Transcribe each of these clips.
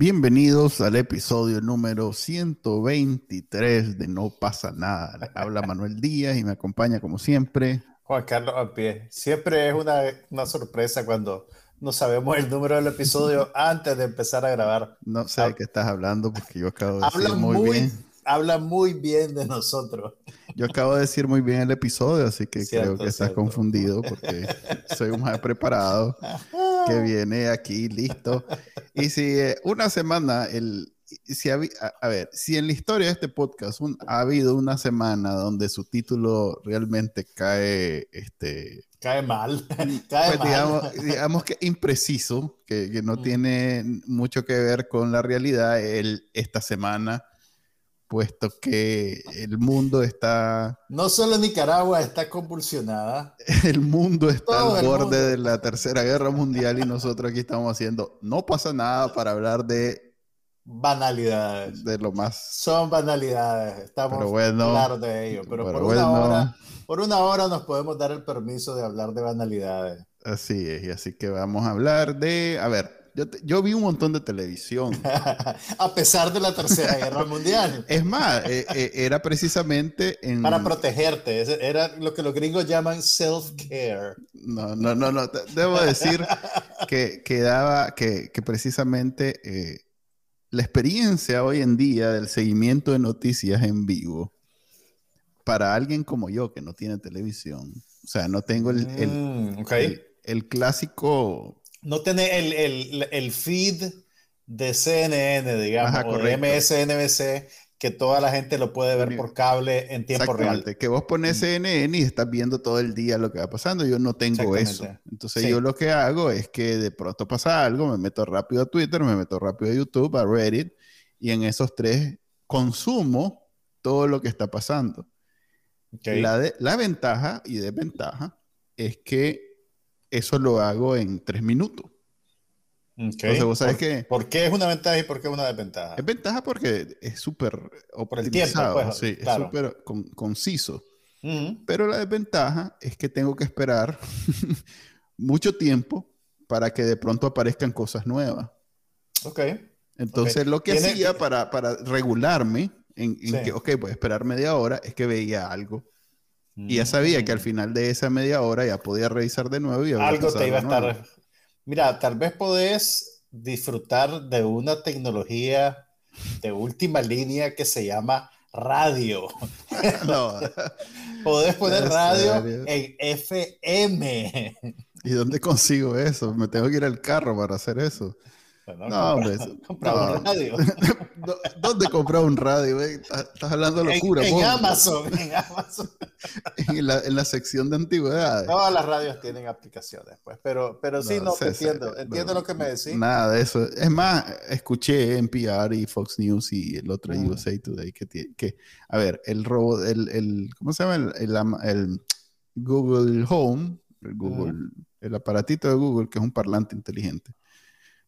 Bienvenidos al episodio número 123 de No pasa nada. Habla Manuel Díaz y me acompaña como siempre. Juan Carlos a pie. Siempre es una, una sorpresa cuando no sabemos el número del episodio antes de empezar a grabar. No sé de qué estás hablando porque yo acabo de decir muy, muy, bien. Habla muy bien de nosotros. Yo acabo de decir muy bien el episodio, así que Cierto, creo que estás cierto. confundido porque soy un más preparado que viene aquí listo. Y si eh, una semana, el, si a, a ver, si en la historia de este podcast un- ha habido una semana donde su título realmente cae, este, Cae mal. Cae pues mal. digamos, digamos que impreciso, que, que no Mm. tiene mucho que ver con la realidad el, esta semana, puesto que el mundo está No solo Nicaragua está convulsionada. el mundo está Todo al borde mundo. de la Tercera Guerra Mundial y nosotros aquí estamos haciendo, no pasa nada para hablar de, Banalidades. de lo más... Son banalidades. Estamos Pero bueno, claros de ello. Pero, pero por, bueno. una hora, por una hora nos podemos dar el permiso de hablar de banalidades. Así es, y así que vamos a hablar de... A ver, yo, te- yo vi un montón de televisión. a pesar de la Tercera Guerra Mundial. Es más, eh, eh, era precisamente en... Para protegerte. Era lo que los gringos llaman self-care. No, no, no, no. Debo decir que, que daba, que, que precisamente eh, la experiencia hoy en día del seguimiento de noticias en vivo, para alguien como yo que no tiene televisión, o sea, no tengo el, el, Mm, ok. el- el clásico, No tiene el, el, el feed de CNN, digamos, Ajá, o de. MSNBC, que toda la gente lo puede ver por cable en tiempo real. que vos pones Mm. CNN y estás viendo todo el día lo que va pasando, yo no tengo eso. Entonces Sí. yo lo que hago es que de pronto pasa algo, me meto rápido a Twitter, me meto rápido a YouTube, a Reddit, y en esos tres consumo todo lo que está pasando. La, de- la ventaja y desventaja es que eso lo hago en tres minutos. Entonces, vos ¿Por, que por qué es una ventaja y por qué es una desventaja? es ventaja porque es súper el tiempo, optimizado, pues, sí, claro. es súper con- conciso. Pero la desventaja es que tengo que esperar mucho tiempo para que de pronto aparezcan cosas nuevas. Ok. Entonces, lo que hacía para, para regularme en, en Sí. que, ok, voy a esperar media hora, es que veía algo. Y ya sabía que al Mm. final de esa media hora ya podía revisar de nuevo y algo te iba a estar. Mira, tal vez podés disfrutar de una tecnología de última línea que se llama radio. No. Podés poner ¿En radio serio? en FM. ¿Y dónde consigo eso? Me tengo que ir al carro para hacer eso. Bueno, No, hombre. compra- eso- compra no. un radio. ¿Dó- ¿Dónde comprar un radio? güey? Estás hablando locura. en. Amazon, en Amazon. En la, en la sección de antigüedades. Todas las radios tienen aplicaciones, pues. Pero, pero sí, No, te entiendo. no, Entiendo lo que me decís. Nada de eso. Es más, escuché NPR y Fox News y el otro Mm. USA Today que, que a ver, el robot, el, el- ¿cómo se llama? El, el ama- el Google Home, el Google, el aparatito de Google, que es un parlante inteligente.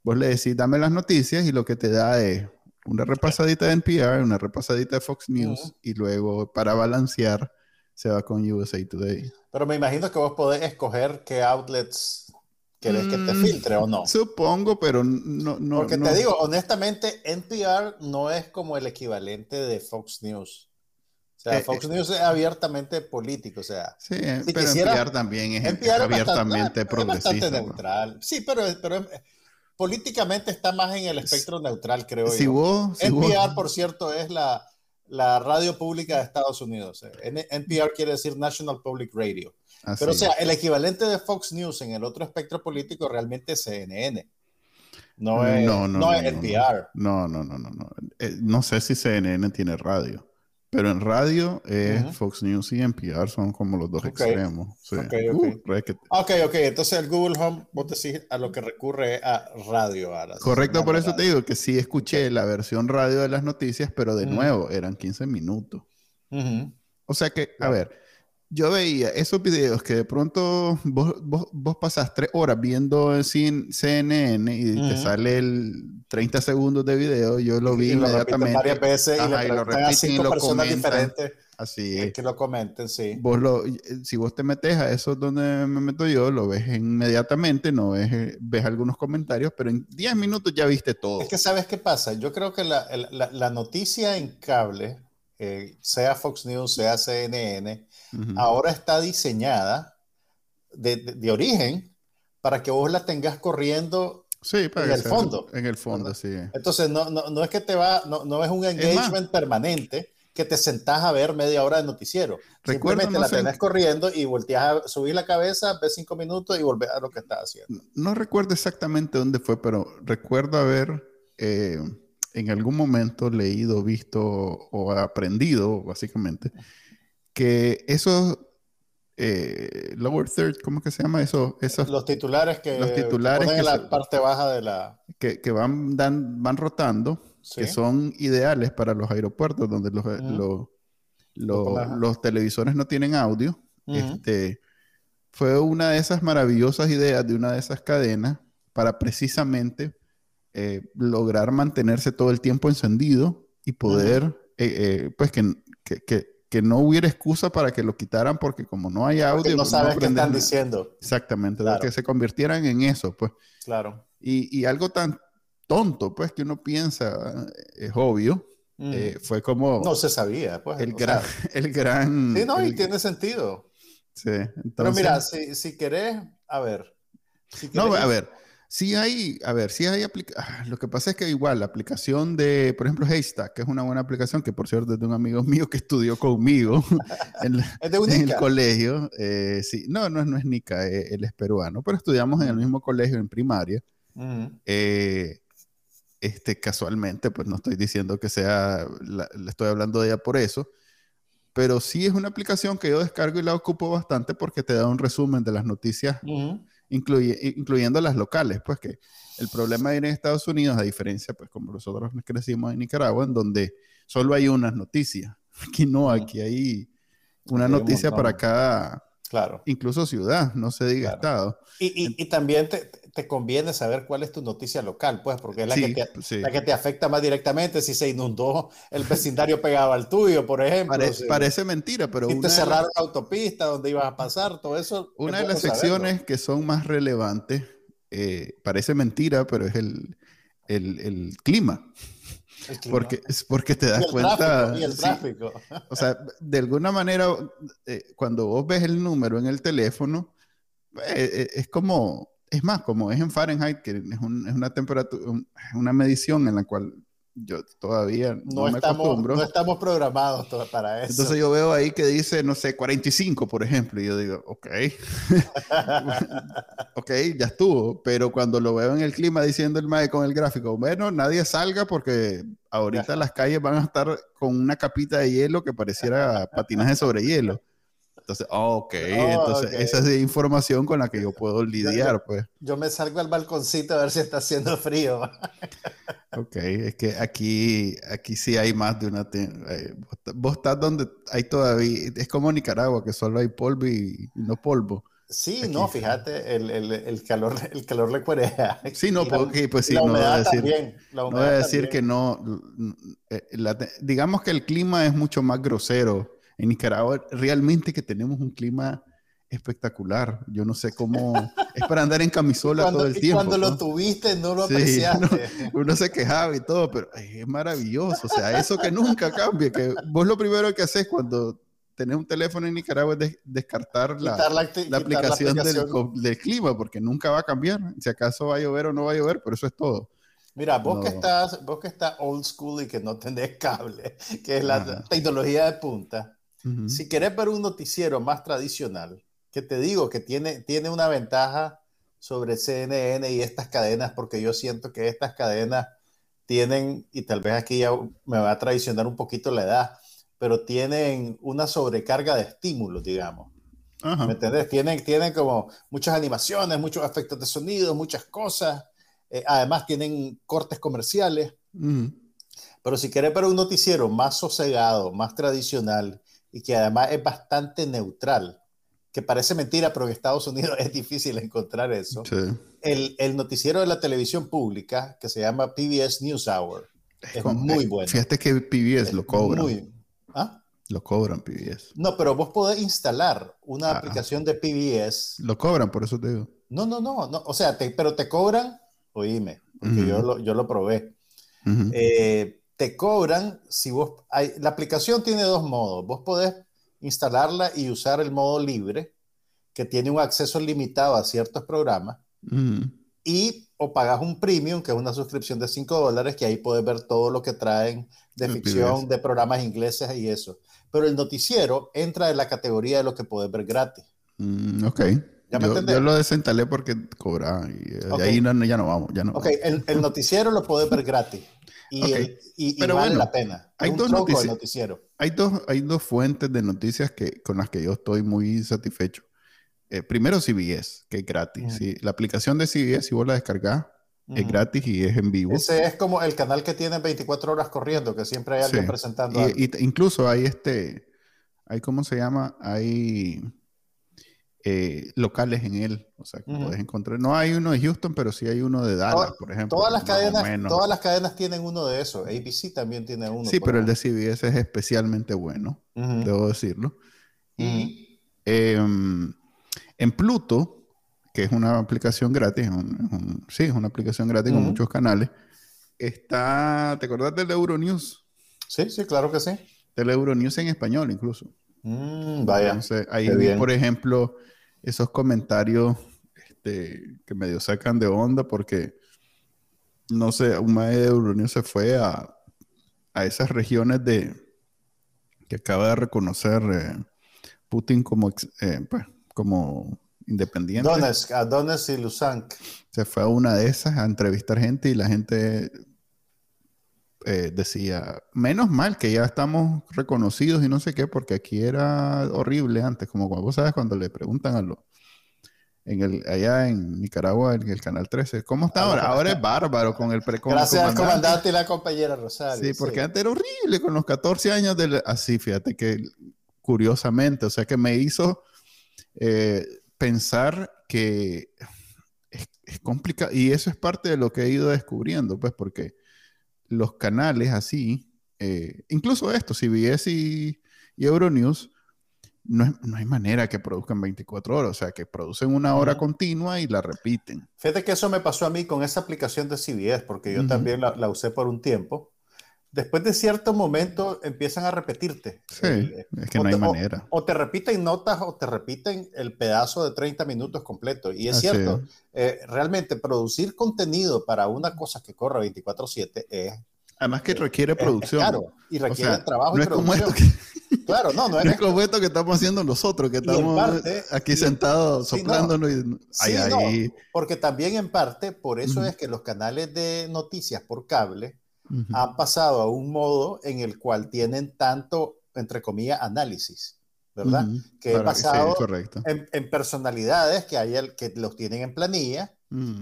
Vos le decís, dame las noticias y lo que te da es una repasadita de NPR, una repasadita de Fox News Ujú. y luego para balancear se va con USA Today. Pero me imagino que vos podés escoger qué outlets querés que te Mm, filtre o no. Supongo, pero no, no. Porque no- te digo, honestamente, NPR no es como el equivalente de Fox News. O sea, Eh, Fox News es abiertamente político. O sea, Sí, Si pero quisiera- NPR también es, NPR es abiertamente bastante, es progresista. bastante pues. neutral. Sí, pero, pero es- políticamente está más en el espectro neutral, creo Si yo. vos, si vos- NPR, por cierto, es la, la radio pública de Estados Unidos. NPR quiere decir National Public Radio. así. Pero, o sea, el equivalente de Fox News en el otro espectro político realmente es CNN. No es, No, no, no, no, es NPR. no, no, no, no, no. Eh, no sé si CNN tiene radio, pero en radio es. Fox News y NPR son como los dos extremos. Sí. Ok, ok. Uh, Ok, ok. Entonces el Google Home, vos decís a lo que recurre a radio. A Correcto, por eso te digo que sí escuché la versión radio de las noticias, pero de nuevo eran 15 minutos. O sea que, a ver, yo veía esos videos que de pronto vos, vos, vos pasás tres horas viendo en CNN y te Ujú. sale el 30 segundos de video, yo lo vi y lo inmediatamente. varias veces y Ajá, y lo preguntan a repiten y cinco lo personas comentan. diferentes Así eh, es. que lo comenten, sí. Vos lo, si vos te metes a eso donde me meto yo, lo ves inmediatamente, no ves, eh, ves algunos comentarios, pero en 10 minutos ya viste todo. Es que sabes qué pasa. Yo creo que la, la- la noticia en cable, eh, sea Fox News, sea CNN, Ujú. ahora está diseñada de, de- de origen para que vos la tengas corriendo. sí, para en el sea- fondo. En el fondo, sí. Entonces, no, no, no es que te va, no, no es un engagement permanente que te sentás a ver media hora de noticiero. Recuerdo, Simplemente no la tenés corriendo y volteas a subir la cabeza, ves cinco minutos y volvés a lo que estás haciendo. No recuerdo exactamente dónde fue, pero recuerdo haber eh, en algún momento leído, visto o aprendido, básicamente, que esos eh, lower third, ¿cómo que se llama? Eso, esos Los titulares que, Los titulares que en la se- parte baja de la... que, que van, dan, van rotando, que son ideales para los aeropuertos donde los, los- los- televisores no tienen audio. Este, fue una de esas maravillosas ideas de una de esas cadenas para precisamente eh, lograr mantenerse todo el tiempo encendido y poder, eh, eh, pues que, que, que- que no hubiera excusa para que lo quitaran porque como no hay audio, Porque no pues, sabes qué están nada. diciendo. Exactamente, Claro. que se convirtieran en eso, pues. Claro. Y, y algo tan tonto, pues, que uno piensa es obvio, Mm. eh, fue como no se sabía, pues. el, gran, sea, el gran... sí, no, y tiene sentido. sí, Pero entonces- mira, si, si querés, a ver. si No, a ver, sí hay, a ver, sí hay aplica- ah, Lo que pasa es que igual la aplicación de, por ejemplo, Haystack, que es una buena aplicación, que por cierto es de un amigo mío que estudió conmigo en, la- Es de en el colegio. eh, sí, no, no, no es Nica, eh, él es peruano, pero estudiamos en el mismo colegio en primaria. Ujú. Eh, este, casualmente, pues no estoy diciendo que sea, la- le estoy hablando de ella por eso, pero sí es una aplicación que yo descargo y la ocupo bastante porque te da un resumen de las noticias Ujú. Incluye- incluyendo las locales, pues que el problema de ir en Estados Unidos, a diferencia, pues como nosotros crecimos en Nicaragua, en donde solo hay unas noticias. Aquí no, aquí hay una Aquí hay un noticia para cada, Claro. incluso ciudad, no se diga Claro. estado. Y, y- y también te, te conviene saber cuál es tu noticia local, pues, porque es la, Sí, que, te, sí. la que te afecta más directamente si se inundó el vecindario pegado al tuyo, por ejemplo. Pare- si, parece mentira, pero si una, te cerraron la autopista donde ibas a pasar, todo eso. una de las saberlo. secciones que son más relevantes, eh, parece mentira, pero es el, el- el clima, El clima. porque, es porque te das y el cuenta... tráfico, y el sí, tráfico. O sea, de alguna manera, eh, cuando vos ves el número en el teléfono, eh, eh, es como, es más, como es en Fahrenheit, que es, un- es una temperatura, un- una medición en la cual yo todavía no, No, me estamos, acostumbro. no estamos programados para eso. Entonces yo veo ahí que dice, no sé, 45, por ejemplo, y yo digo, ok, ok, ya estuvo, pero cuando lo veo en el clima diciendo el MAE con el gráfico, bueno, nadie salga porque ahorita las calles van a estar con una capita de hielo que pareciera patinaje sobre hielo. Entonces, oh, ok, entonces ok. esa es información con la que yo puedo lidiar, pues. Yo me salgo al balconcito a ver si está haciendo frío. Ok, es que aquí, aquí sí hay más de una... eh, vos estás donde hay todavía... Es como Nicaragua, que solo hay polvo y, no polvo. Sí, Aquí. no, fíjate, el, el- el calor, el calor le cuerea. Sí, no, porque pues sí, la no voy a decir, también. la no voy a decir también. que no... eh, la digamos que el clima es mucho más grosero. En Nicaragua realmente que tenemos un clima espectacular. Yo no sé cómo... es para andar en camisola Cuando, todo el tiempo. cuando lo ¿no? tuviste, no lo Sí, apreciaste. uno se quejaba y todo, pero es maravilloso. O sea, eso que nunca cambie. Que vos lo primero que haces cuando tenés un teléfono en Nicaragua es des- descartar la, la, la aplicación, Del, aplicación. co- del clima, porque nunca va a cambiar. Si acaso va a llover o no va a llover, pero eso es todo. Mira, vos que No. estás, vos que estás old school y que no tenés cable, que es la Ajá. tecnología de punta, Si querés ver un noticiero más tradicional, que te digo que tiene, tiene una ventaja sobre CNN y estas cadenas, porque yo siento que estas cadenas tienen, y tal vez aquí ya me va a traicionar un poquito la edad, pero tienen una sobrecarga de estímulos, digamos. Ajá. ¿Me entendés? Tienen, tienen como muchas animaciones, muchos efectos de sonido, muchas cosas. Eh, además tienen cortes comerciales. Pero si querés ver un noticiero más sosegado, más tradicional, y que además es bastante neutral, que parece mentira, pero en Estados Unidos es difícil encontrar eso. Sí. El, el noticiero de la televisión pública, que se llama PBS NewsHour, es Como- muy eh, bueno. Fíjate que PBS lo cobran. Muy- ¿Ah? Lo cobran PBS. No, pero vos podés instalar una Ah. aplicación de PBS. Lo cobran, por eso te digo. No, no, no, no. O sea, te- pero te cobran, oíme, porque Ujú. yo, lo, yo lo probé. Ujú. Eh, te cobran si vos... Hay, la aplicación tiene dos modos. Vos podés instalarla y usar el modo libre, que tiene un acceso limitado a ciertos programas, Ujú. y o pagas un premium, que es una suscripción de 5 dólares, que ahí puedes ver todo lo que traen de El ficción, PBS. de programas ingleses y eso. Pero el noticiero entra en la categoría de lo que puedes ver gratis. Mm, ok. ¿Ya me yo, entendés? yo lo desinstalé porque cobraban y eh, de Ok. ahí no, ya no vamos. Ya no Ok, vamos. el, el noticiero lo puedes ver gratis. Y, Ok. el- y- y Pero vale bueno, la pena. hay Es dos notici- noticiero. Hay dos, hay dos fuentes de noticias que, con las que yo estoy muy satisfecho. Eh, primero CBS, que es gratis. Sí. La aplicación de CBS, si vos la descargás, es gratis y es en vivo. Ese es como el canal que tiene 24 horas corriendo, que siempre hay alguien Sí. presentando algo. Y, incluso hay este, hay cómo se llama, hay eh, locales en él, o sea, que puedes encontrar. No hay uno de Houston, pero sí hay uno de Dallas, Toda- por ejemplo. Todas las, cadenas, todas las cadenas tienen uno de esos. ABC también tiene uno. Sí, pero el de. CBS es especialmente bueno, debo decirlo. Y em, en Pluto, que es una aplicación gratis, un- un- sí, es una aplicación gratis con muchos canales, está, ¿te acordás del Euronews? Sí, sí, claro que sí. Del Euronews en español incluso. Mm, vaya. Entonces, ahí por ejemplo, esos comentarios este, que medio sacan de onda porque, no sé, un maestro de Euronews se fue a, a esas regiones de que acaba de reconocer eh, Putin como, eh, pues, como independiente. Donetsk, a Donetsk y Lusank. Se fue a una de esas a entrevistar gente y la gente eh, decía, menos mal que ya estamos reconocidos y no sé qué, porque aquí era horrible antes, como cuando vos sabes cuando le preguntan a los, en el, allá en Nicaragua, en el Canal 13, ¿cómo está ahora? Ahora es bárbaro con el pre con el Gracias al comandante. comandante y la compañera Rosario. Sí, porque antes era horrible con los 14 años del... Así, fíjate que curiosamente, o sea que me hizo eh, pensar que es, es complicado, y eso es parte de lo que he ido descubriendo, pues porque los canales así, eh, incluso esto, CBS y, y Euronews, no, es- no hay manera que produzcan 24 horas, o sea que producen una hora continua y la repiten. Fíjate que eso me pasó a mí con esa aplicación de CBS, porque yo también la, la usé por un tiempo. Después de cierto momento empiezan a repetirte. Sí, El- es que o no hay te- o- manera. O te repiten notas o te repiten el pedazo de 30 minutos completo. Y es Así cierto, eh, realmente producir contenido para una cosa que corre 24/7 es, Además que requiere es- es producción. caro y O requiere sea, trabajo no y es como producción. esto que, Claro, no, no no es es como esto que estamos haciendo nosotros, que estamos parte- aquí sentados sí, no. soplándonos y Sí, ay, no, ay. porque también en parte, por eso Ujú. es que los canales de noticias por cable Han pasado a un modo en el cual tienen tanto, entre comillas, análisis, ¿verdad? Que he sí, pasado correcto. en, en personalidades que, hay el, que los tienen en planilla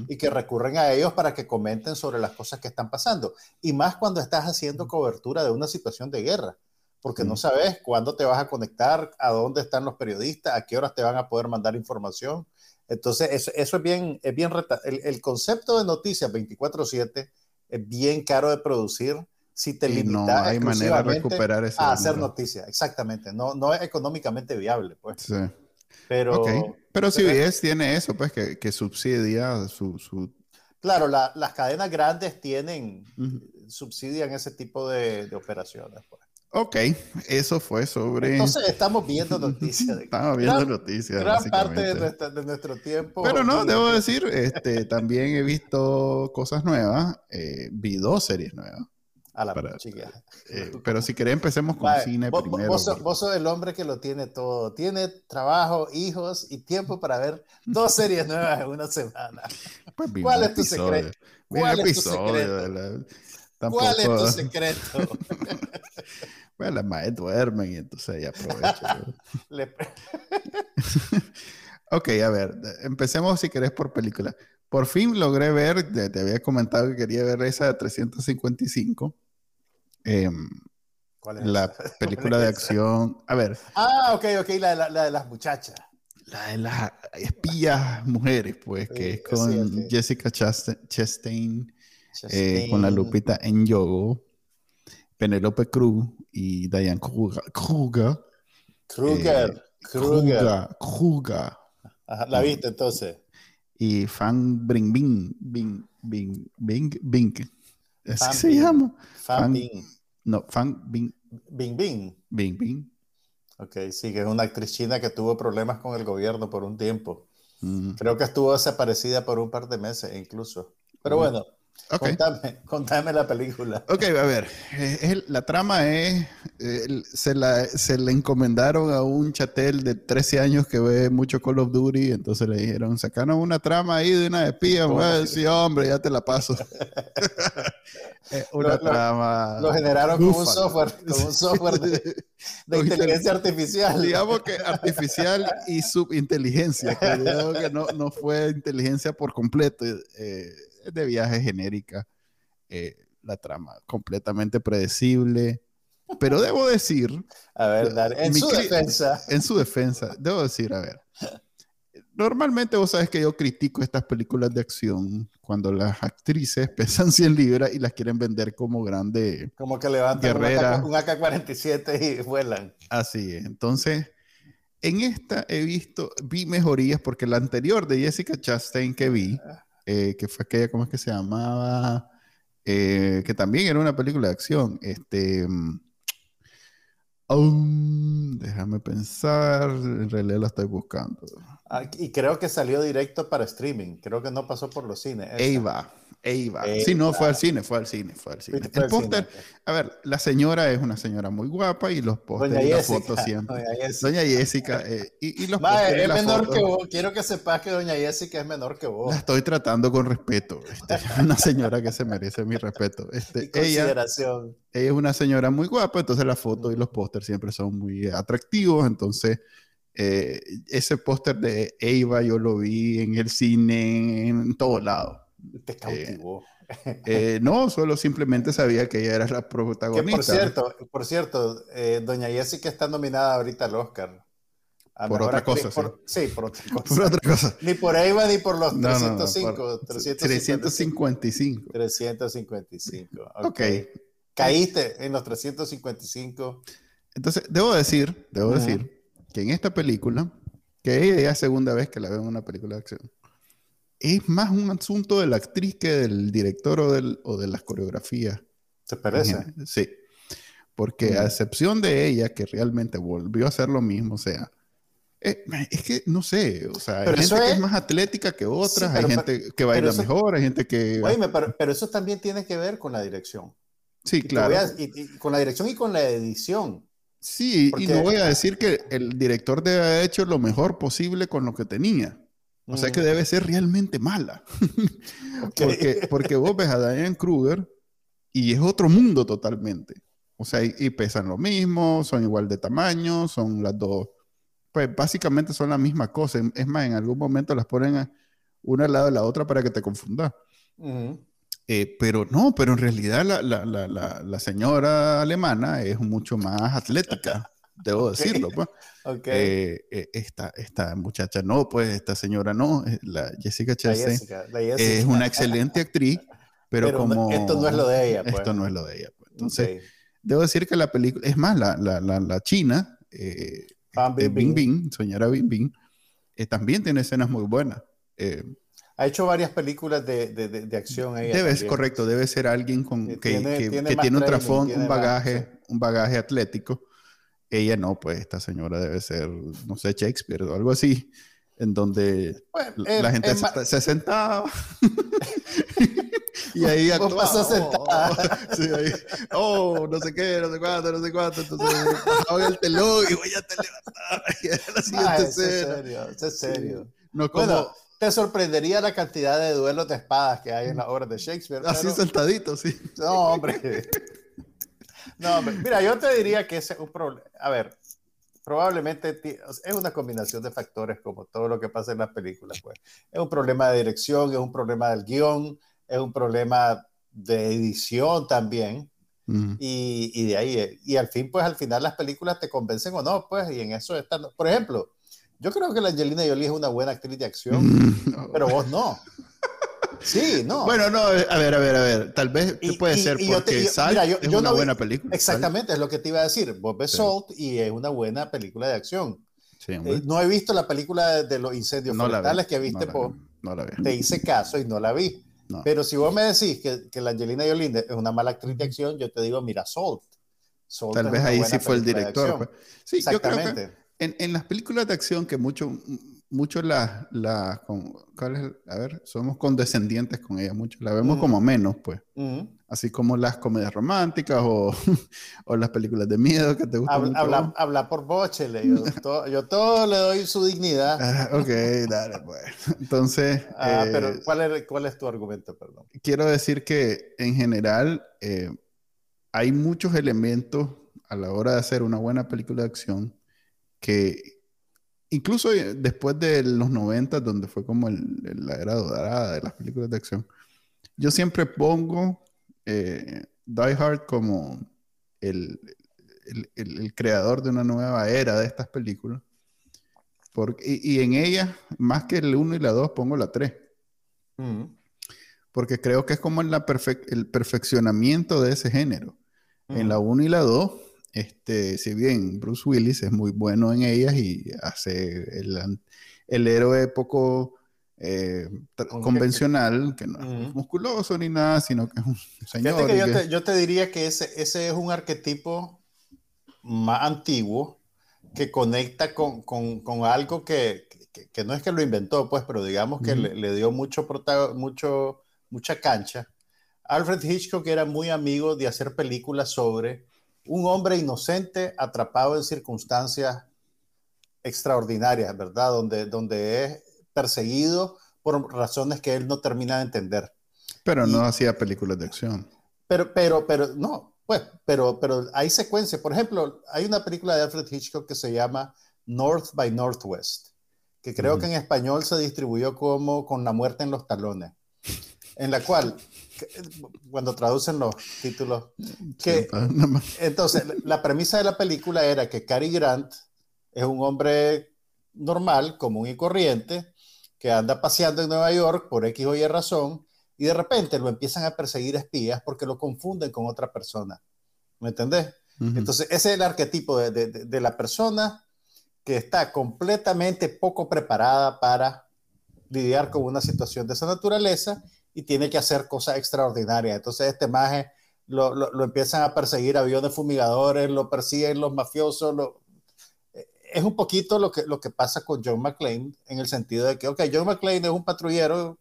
y que recurren a ellos para que comenten sobre las cosas que están pasando. Y más cuando estás haciendo cobertura de una situación de guerra, porque no sabes cuándo te vas a conectar, a dónde están los periodistas, a qué horas te van a poder mandar información. Entonces, eso, eso es bien, es bien reta- el, el concepto de noticias 24/7 es bien caro de producir si te Y no limitas hay manera de recuperar ese a hacer dinero. noticias. Exactamente, no, no es económicamente viable, pues. Sí. Pero. Pero pero- CBS tiene eso, pues, que, que subsidia su... su claro, la- las cadenas grandes tienen, subsidian ese tipo de, de operaciones. pues. Ok, eso fue sobre... Entonces estamos viendo noticias. de- Estamos viendo gran- noticias. Gran parte de, nuestra- de nuestro tiempo. Pero no, debo decir, este, también he visto cosas nuevas. eh, vi dos series nuevas. A la para- chica. Eh, pero si querés empecemos con Vale, cine vos, primero. vos porque- vos sos el hombre que lo tiene todo. Tiene trabajo, hijos y tiempo para ver dos series nuevas en una semana. pues, vi ¿Cuál es tu secreto? ¿Cuál es tu secreto? ¿Cuál es tu secreto? Bueno, las madres duermen y entonces ella aprovecha. ¿no? Le- ok, a ver, empecemos si querés por película. Por fin logré ver, te, te había comentado que quería ver esa de 355. Em, ¿Cuál es La esa? película de acción. A ver, Ah, ok, ok, la, de la- la de las muchachas. la de las espías mujeres, pues, que es con sí. Jessica Chastain, Chastain, eh, con la Lupita en Yogo, Penelope Cruz y Diane Kruger. Kruger. Kruger. eh, Kruger. Kruger. Kruger. Ajá, ¿La viste entonces? Y Fan Bring Bing. Bing. Bing. Bing. Bing. Así Fan se llama. Fan Fan- Bing. No, Fan Bing. Bing Bing. Bing. Bing. Ok, sí, que es una actriz china que tuvo problemas con el gobierno por un tiempo. Mm, Creo que estuvo desaparecida por un par de meses incluso. Pero Mm. bueno, Ok. contame, contame la película. Ok, a ver, eh, la trama es, eh, el- se, la, se le encomendaron a un chatel de 13 años que ve mucho Call of Duty, entonces le dijeron, sacanos una trama ahí de una espía, bueno, sí, hombre, ya te la paso. Una Lo- trama... Lo generaron con un software, con un software de, inteligencia artificial. Digamos que artificial y subinteligencia, que que no, no fue inteligencia por completo, eh, de viaje genérica, eh, la trama completamente predecible, pero debo decir, A ver, dale. En su defensa, en su defensa, debo decir, a ver, normalmente vos sabes que yo critico estas películas de acción cuando las actrices pesan 100 libras y las quieren vender como grande como que levantan Guerrera. Un AK-47 y vuelan. Así es. Entonces, en esta he visto, vi mejorías porque la anterior de Jessica Chastain que vi, eh, que fue aquella, ¿cómo es que se llamaba? Eh, que también era una película de acción. Este. mm, um, déjame pensar, en realidad la estoy buscando. Ah, Y creo que salió directo para streaming. Creo que no pasó por los cines. Eva. Eva. Sí, no, fue al cine, fue al cine, fue al cine. Fue El póster, a ver, la señora es una señora muy guapa y los pósteres y las fotos siempre. Doña Jessica. Doña Jessica. eh, y, y los pósteres es menor que vos. Quiero que sepas que Doña Jessica es menor que vos. La estoy tratando con respeto. este, es una señora que se merece mi respeto. Este, ella, consideración. ella es una señora muy guapa, entonces las fotos y los pósters siempre son muy atractivos. Entonces, eh, ese póster de Eva yo lo vi en el cine, en todos lados. Te cautivó. Eh, no, solo simplemente sabía que ella era la que protagonista. por cierto, por cierto, eh, Doña Jessica está nominada ahorita al Oscar. Por otra cosa, por- sí. por otra cosa. Por otra cosa. Ni por Eva ni por los No, no, no, 305. por 355. 355. 355. Ok. Ok. Caíste en los 355. Entonces, debo decir, debo Ujú. decir que en esta película, que ella es segunda vez que la veo en una película de acción, es más un asunto de la actriz que del director o, del, o de las coreografías. ¿Te parece? Sí. Porque a excepción de ella, que realmente volvió a hacer lo mismo, o sea, eh, es que no sé, o sea, Pero hay gente que es- más atlética que otras, Sí, hay gente que baila eso- mejor, hay gente que... Oíme, pero, pero eso también tiene que ver con la dirección. sí, Y claro. voy a- y- y con la dirección y con la edición. Sí, y no voy a decir que el director debe haber hecho lo mejor posible con lo que tenía. O sea que debe ser realmente mala. Ok. porque, porque vos ves a Diane Kruger y es otro mundo totalmente. O sea, y, y pesan lo mismo, son igual de tamaño, son las dos. Pues básicamente son la misma cosa. Es más, en algún momento las ponen a- una al lado de la otra para que te confundas. Ujú. Eh, pero no, pero en realidad la- la- la- la señora alemana es mucho más atlética, debo decirlo. Pues. Ok. Eh, eh, esta, esta muchacha no, pues esta señora no, eh, la Jessica Chastain Jessica, Jessica. es una excelente actriz, pero, Pero como... esto no es lo de ella, pues. Esto no es lo de ella. pues. Entonces, Ok. debo decir que la película, es más, la, la, la, la china, eh, Fan eh, Bing Bing Bing. Bing, señora Bing Bing, eh, también tiene escenas muy buenas. Eh, Ha hecho varias películas de, de, de, de acción. ella Debe, también. correcto, debe ser alguien con, Que tiene- que- tiene que más tiene un trasfondo, un más, bagaje, sí. un bagaje atlético. Ella no, pues esta señora debe ser, no sé, Shakespeare o algo así, en donde Bueno, la, eh, la gente es se, se sentaba y ahí actuaba. pasás sentada. Sí, ahí, oh, no sé qué, no sé cuánto, no sé cuánto. Entonces pasaban el telón y voy a te levantar. Y era la Ah, siguiente eso es serio, es serio. No como Bueno, te sorprendería la cantidad de duelos de espadas que hay en las obras de Shakespeare. así pero- sentadito, sí. No, hombre. No. Mira, yo te diría que ese es un problema. A ver, probablemente es una combinación de factores como todo lo que pasa en las películas. Pues. Es un problema de dirección, es un problema del guion, es un problema de edición también. Y, y de ahí, y al fin, pues al final las películas te convencen o no, pues, y en eso están. Por ejemplo, yo creo que la Angelina Jolie es una buena actriz de acción, pero vos no. Sí, no. Bueno, no, a ver, a ver, a ver. Tal vez Y- puede y- ser y yo porque te- yo- Salt mira, yo- es yo una no vi- buena película. Exactamente, es lo que te iba a decir. Vos ves Sí. Salt y es una buena película de acción. Sí. Eh, no he visto la película de, los incendios no forestales vi, que viste no vi, No la vi. Te hice caso y no la vi. Pero si vos me decís que, que la Angelina Jolie es una mala actriz de acción, yo te digo, mira, Salt. Salt Tal vez ahí sí fue el director. pues. Sí, yo creo que Exactamente. en, en las películas de acción que mucho, mucho las, las con- ¿cuál es? A ver, somos condescendientes con ellas, mucho. La vemos Mm. como menos, pues. Ujú. Así como las comedias románticas o, o las películas de miedo que te gustan Habla, habla- habla por Bochele. Yo, to- yo todo le doy su dignidad. Ah, ok, dale, pues. Entonces, Ah, eh, pero ¿cuál es, ¿cuál es tu argumento, perdón? quiero decir que en general eh, hay muchos elementos a la hora de hacer una buena película de acción que incluso eh, después de los 90, donde fue como el- el- la era dorada de las películas de acción, yo siempre pongo eh, Die Hard como el, el- creador de una nueva era de estas películas. Porque, y, y en ella, más que el 1 y la 2, pongo la 3 Ujú. porque creo que es como la perfec- el perfeccionamiento de ese género. En la 1 y la 2, este, si bien Bruce Willis es muy bueno en ellas y hace el, el héroe poco eh, convencional, que no es Ujú. musculoso ni nada, sino que es un señor. Que yo que- te, yo te diría que ese, ese es un arquetipo más antiguo que conecta con, con- con algo que, que- que no es que lo inventó, pues, pero digamos que Ujú. le, le dio mucho, mucho, mucha cancha. Alfred Hitchcock era muy amigo de hacer películas sobre un hombre inocente atrapado en circunstancias extraordinarias, ¿verdad? Donde, donde es perseguido por razones que él no termina de entender. pero y- no hacía películas de acción. Pero, pero, pero, no, pues, pero, pero hay secuencias. Por ejemplo, hay una película de Alfred Hitchcock que se llama North by Northwest, que creo que en español se distribuyó como Con la muerte en los talones, en la cual, que- cuando traducen los títulos, que, entonces, la premisa de la película era que Cary Grant es un hombre normal, común y corriente, que anda paseando en Nueva York por X o Y razón, y de repente lo empiezan a perseguir espías porque lo confunden con otra persona. ¿Me entendés? Entonces, ese es el arquetipo de- de- de la persona que está completamente poco preparada para lidiar con una situación de esa naturaleza y tiene que hacer cosas extraordinarias. Entonces, este maje lo, lo- lo empiezan a perseguir aviones fumigadores, lo persiguen los mafiosos. lo- eh, Es un poquito lo que, lo que pasa con John McClane en el sentido de que, ok, John McClane es un patrullero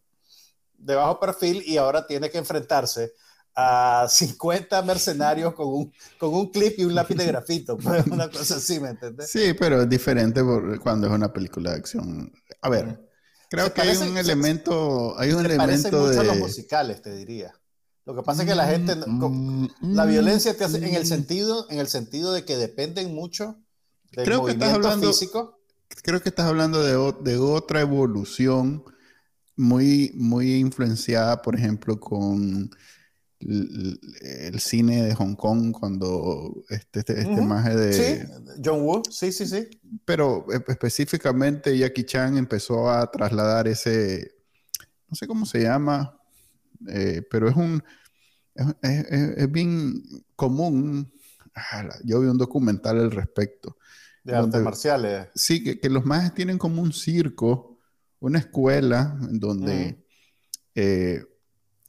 de bajo perfil y ahora tiene que enfrentarse a 50 mercenarios con un, con un clip y un lápiz de grafito, pues, una cosa así, ¿me entiendes? Sí, pero es diferente por- cuando es una película de acción. A ver, creo que hay parece- un se- elemento, hay un elemento mucho a los de... musicales, te diría. Lo que pasa es que la gente, con- Mm, la mm, violencia te hace, en el mm. sentido, en el sentido de que dependen mucho del Creo que estás movimiento hablando- físico. creo que estás hablando de, de otra evolución muy, muy influenciada, por ejemplo, con el, cine de Hong Kong, cuando este, este, este Ujú. maje de... Sí, John Woo, sí, sí, sí. Pero e- específicamente Jackie Chan empezó a trasladar ese, no sé cómo se llama, eh, pero es un, es, es- es- bien común. Yo vi un documental al respecto. De artes marciales. Sí, que, que los majes tienen como un circo, una escuela donde eh,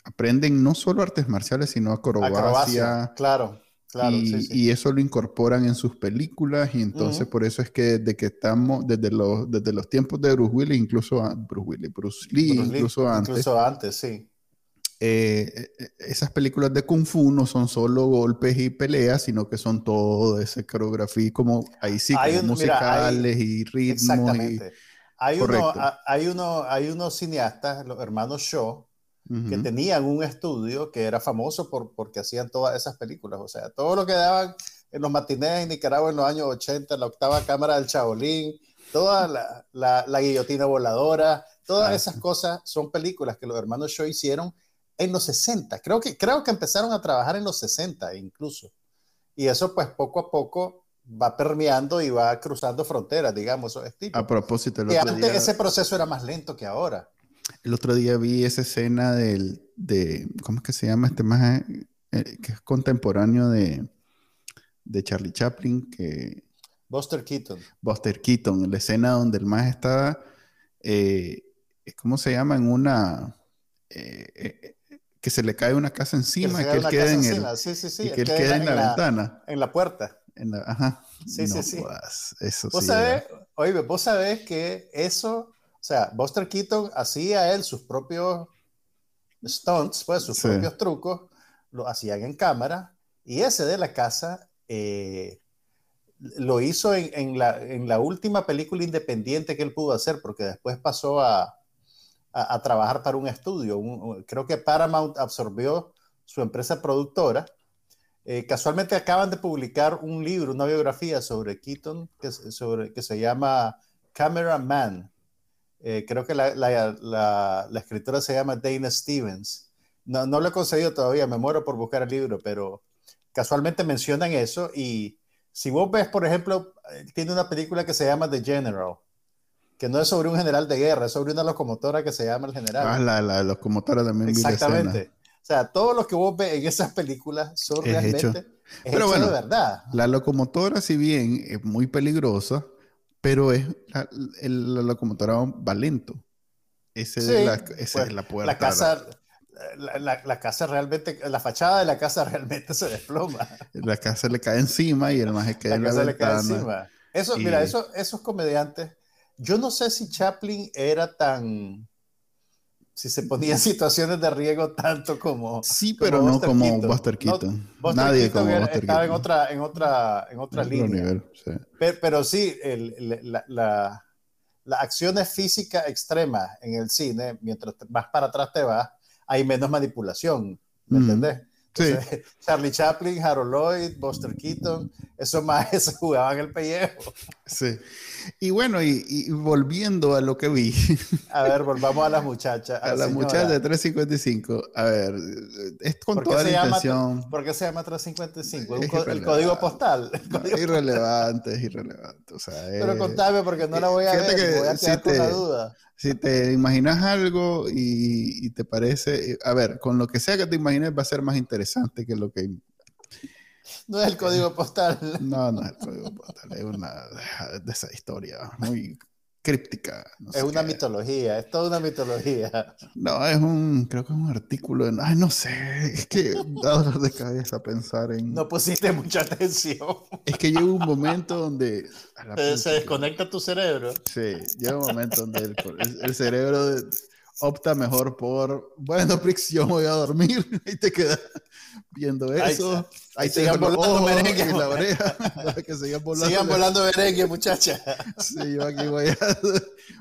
aprenden no solo artes marciales, sino acrobacia. Acrobacia, claro, claro, y, sí, sí. y eso lo incorporan en sus películas y entonces por eso es que desde que estamos, desde los, desde los tiempos de Bruce Willis, incluso a- Bruce Willis, Bruce Lee, Bruce Lee, incluso antes, Incluso antes, sí. eh, eh, esas películas de Kung Fu no son solo golpes y peleas, sino que son todo esa coreografía, como ahí sí, Hay un- mira, hay- musicales y ritmos. y- Exactamente. Hay, uno, hay, uno, hay unos cineastas, los hermanos Shaw, que tenían un estudio que era famoso por, porque hacían todas esas películas. O sea, todo lo que daban en los matinés en Nicaragua en los años 80, la octava cámara del Chabolín, toda la, la- la guillotina voladora, todas Ah. esas cosas son películas que los hermanos Shaw hicieron en los 60. Creo que, creo que empezaron a trabajar en los 60 incluso. Y eso pues poco a poco va permeando y va cruzando fronteras, digamos. A propósito, el otro antes ese proceso era más lento que ahora. El otro día vi esa escena del, de, ¿cómo es que se llama este más? Eh, que es contemporáneo de, de Charlie Chaplin, que... Buster Keaton. Buster Keaton, la escena donde el más está, eh, ¿cómo se llama? En una... Eh, que se le cae una casa encima, que, él queda en el, sí, sí, sí, y que él queda en, la, ventana. En la puerta. En la, ajá. Sí, sí, sí. eso ¿Vos sabés, oye, vos sabés que eso, o sea, Buster Keaton hacía él sus propios stunts, pues sus propios trucos, lo hacían en cámara, y ese de la casa eh, lo hizo en, en, la, en la última película independiente que él pudo hacer, porque después pasó a, a, trabajar para un estudio. creo que Paramount absorbió su empresa productora. Eh, casualmente acaban de publicar un libro, una biografía sobre Keaton que, sobre, que se llama Cameraman. Eh, creo que la, la, la, escritora se llama Dana Stevens. No, no lo he conseguido todavía, me muero por buscar el libro, pero casualmente mencionan eso. Y si vos ves, por ejemplo, eh, tiene una película que se llama The General que no es sobre un general de guerra, es sobre una locomotora que se llama el general. Ah, la, la locomotora también. Exactamente. O sea, todo lo que vos ves en esas películas son realmente pero bueno, de verdad. La locomotora, si bien es muy peligrosa, pero es la, locomotora va lento. Ese sí, la, esa es pues, la puerta. La casa, la, la, casa realmente, la fachada de la casa realmente se desploma. La casa le cae encima y el más que la, la casa le cae encima. Eso, mira, eso, esos comediantes yo no sé si Chaplin era tan, si se ponía en situaciones de riesgo tanto como sí pero no como Buster Keaton. Nadie como Buster estaba en otra en otra en otra línea. Pero, sí la, la, las acciones físicas extremas en el cine. Mientras vas para atrás te vas hay menos manipulación ¿me entendés? Charlie Chaplin, Harold Lloyd, Buster Keaton, esos más se jugaban el pellejo. Sí. Y bueno, y, volviendo a lo que vi. A ver, volvamos a las muchachas. A, las muchachas de 355. A ver, es con toda la intención. ¿Por qué se llama 355? el código postal. irrelevante, es irrelevante. Pero contame porque no la voy a ver, voy a quedar con la duda si te imaginas algo y, te parece, a ver, con lo que sea que te imagines va a ser más interesante que lo que... No es el código postal. No, no es el código postal, es una de esa historia muy críptica. es una mitología, es toda una mitología. No, es un, creo que es un artículo, en, ay, no sé, es que da dolor de cabeza pensar en... No pusiste mucha atención. Es que llega un momento donde... se desconecta tu cerebro. Sí, llega un momento donde el, el, cerebro opta mejor por, bueno, Prix, yo voy a dormir y te quedas viendo eso. Ahí, sigan volando merengue. la oreja, que sigan volando. Sigan volando merengue, muchacha. Sí, yo aquí voy a,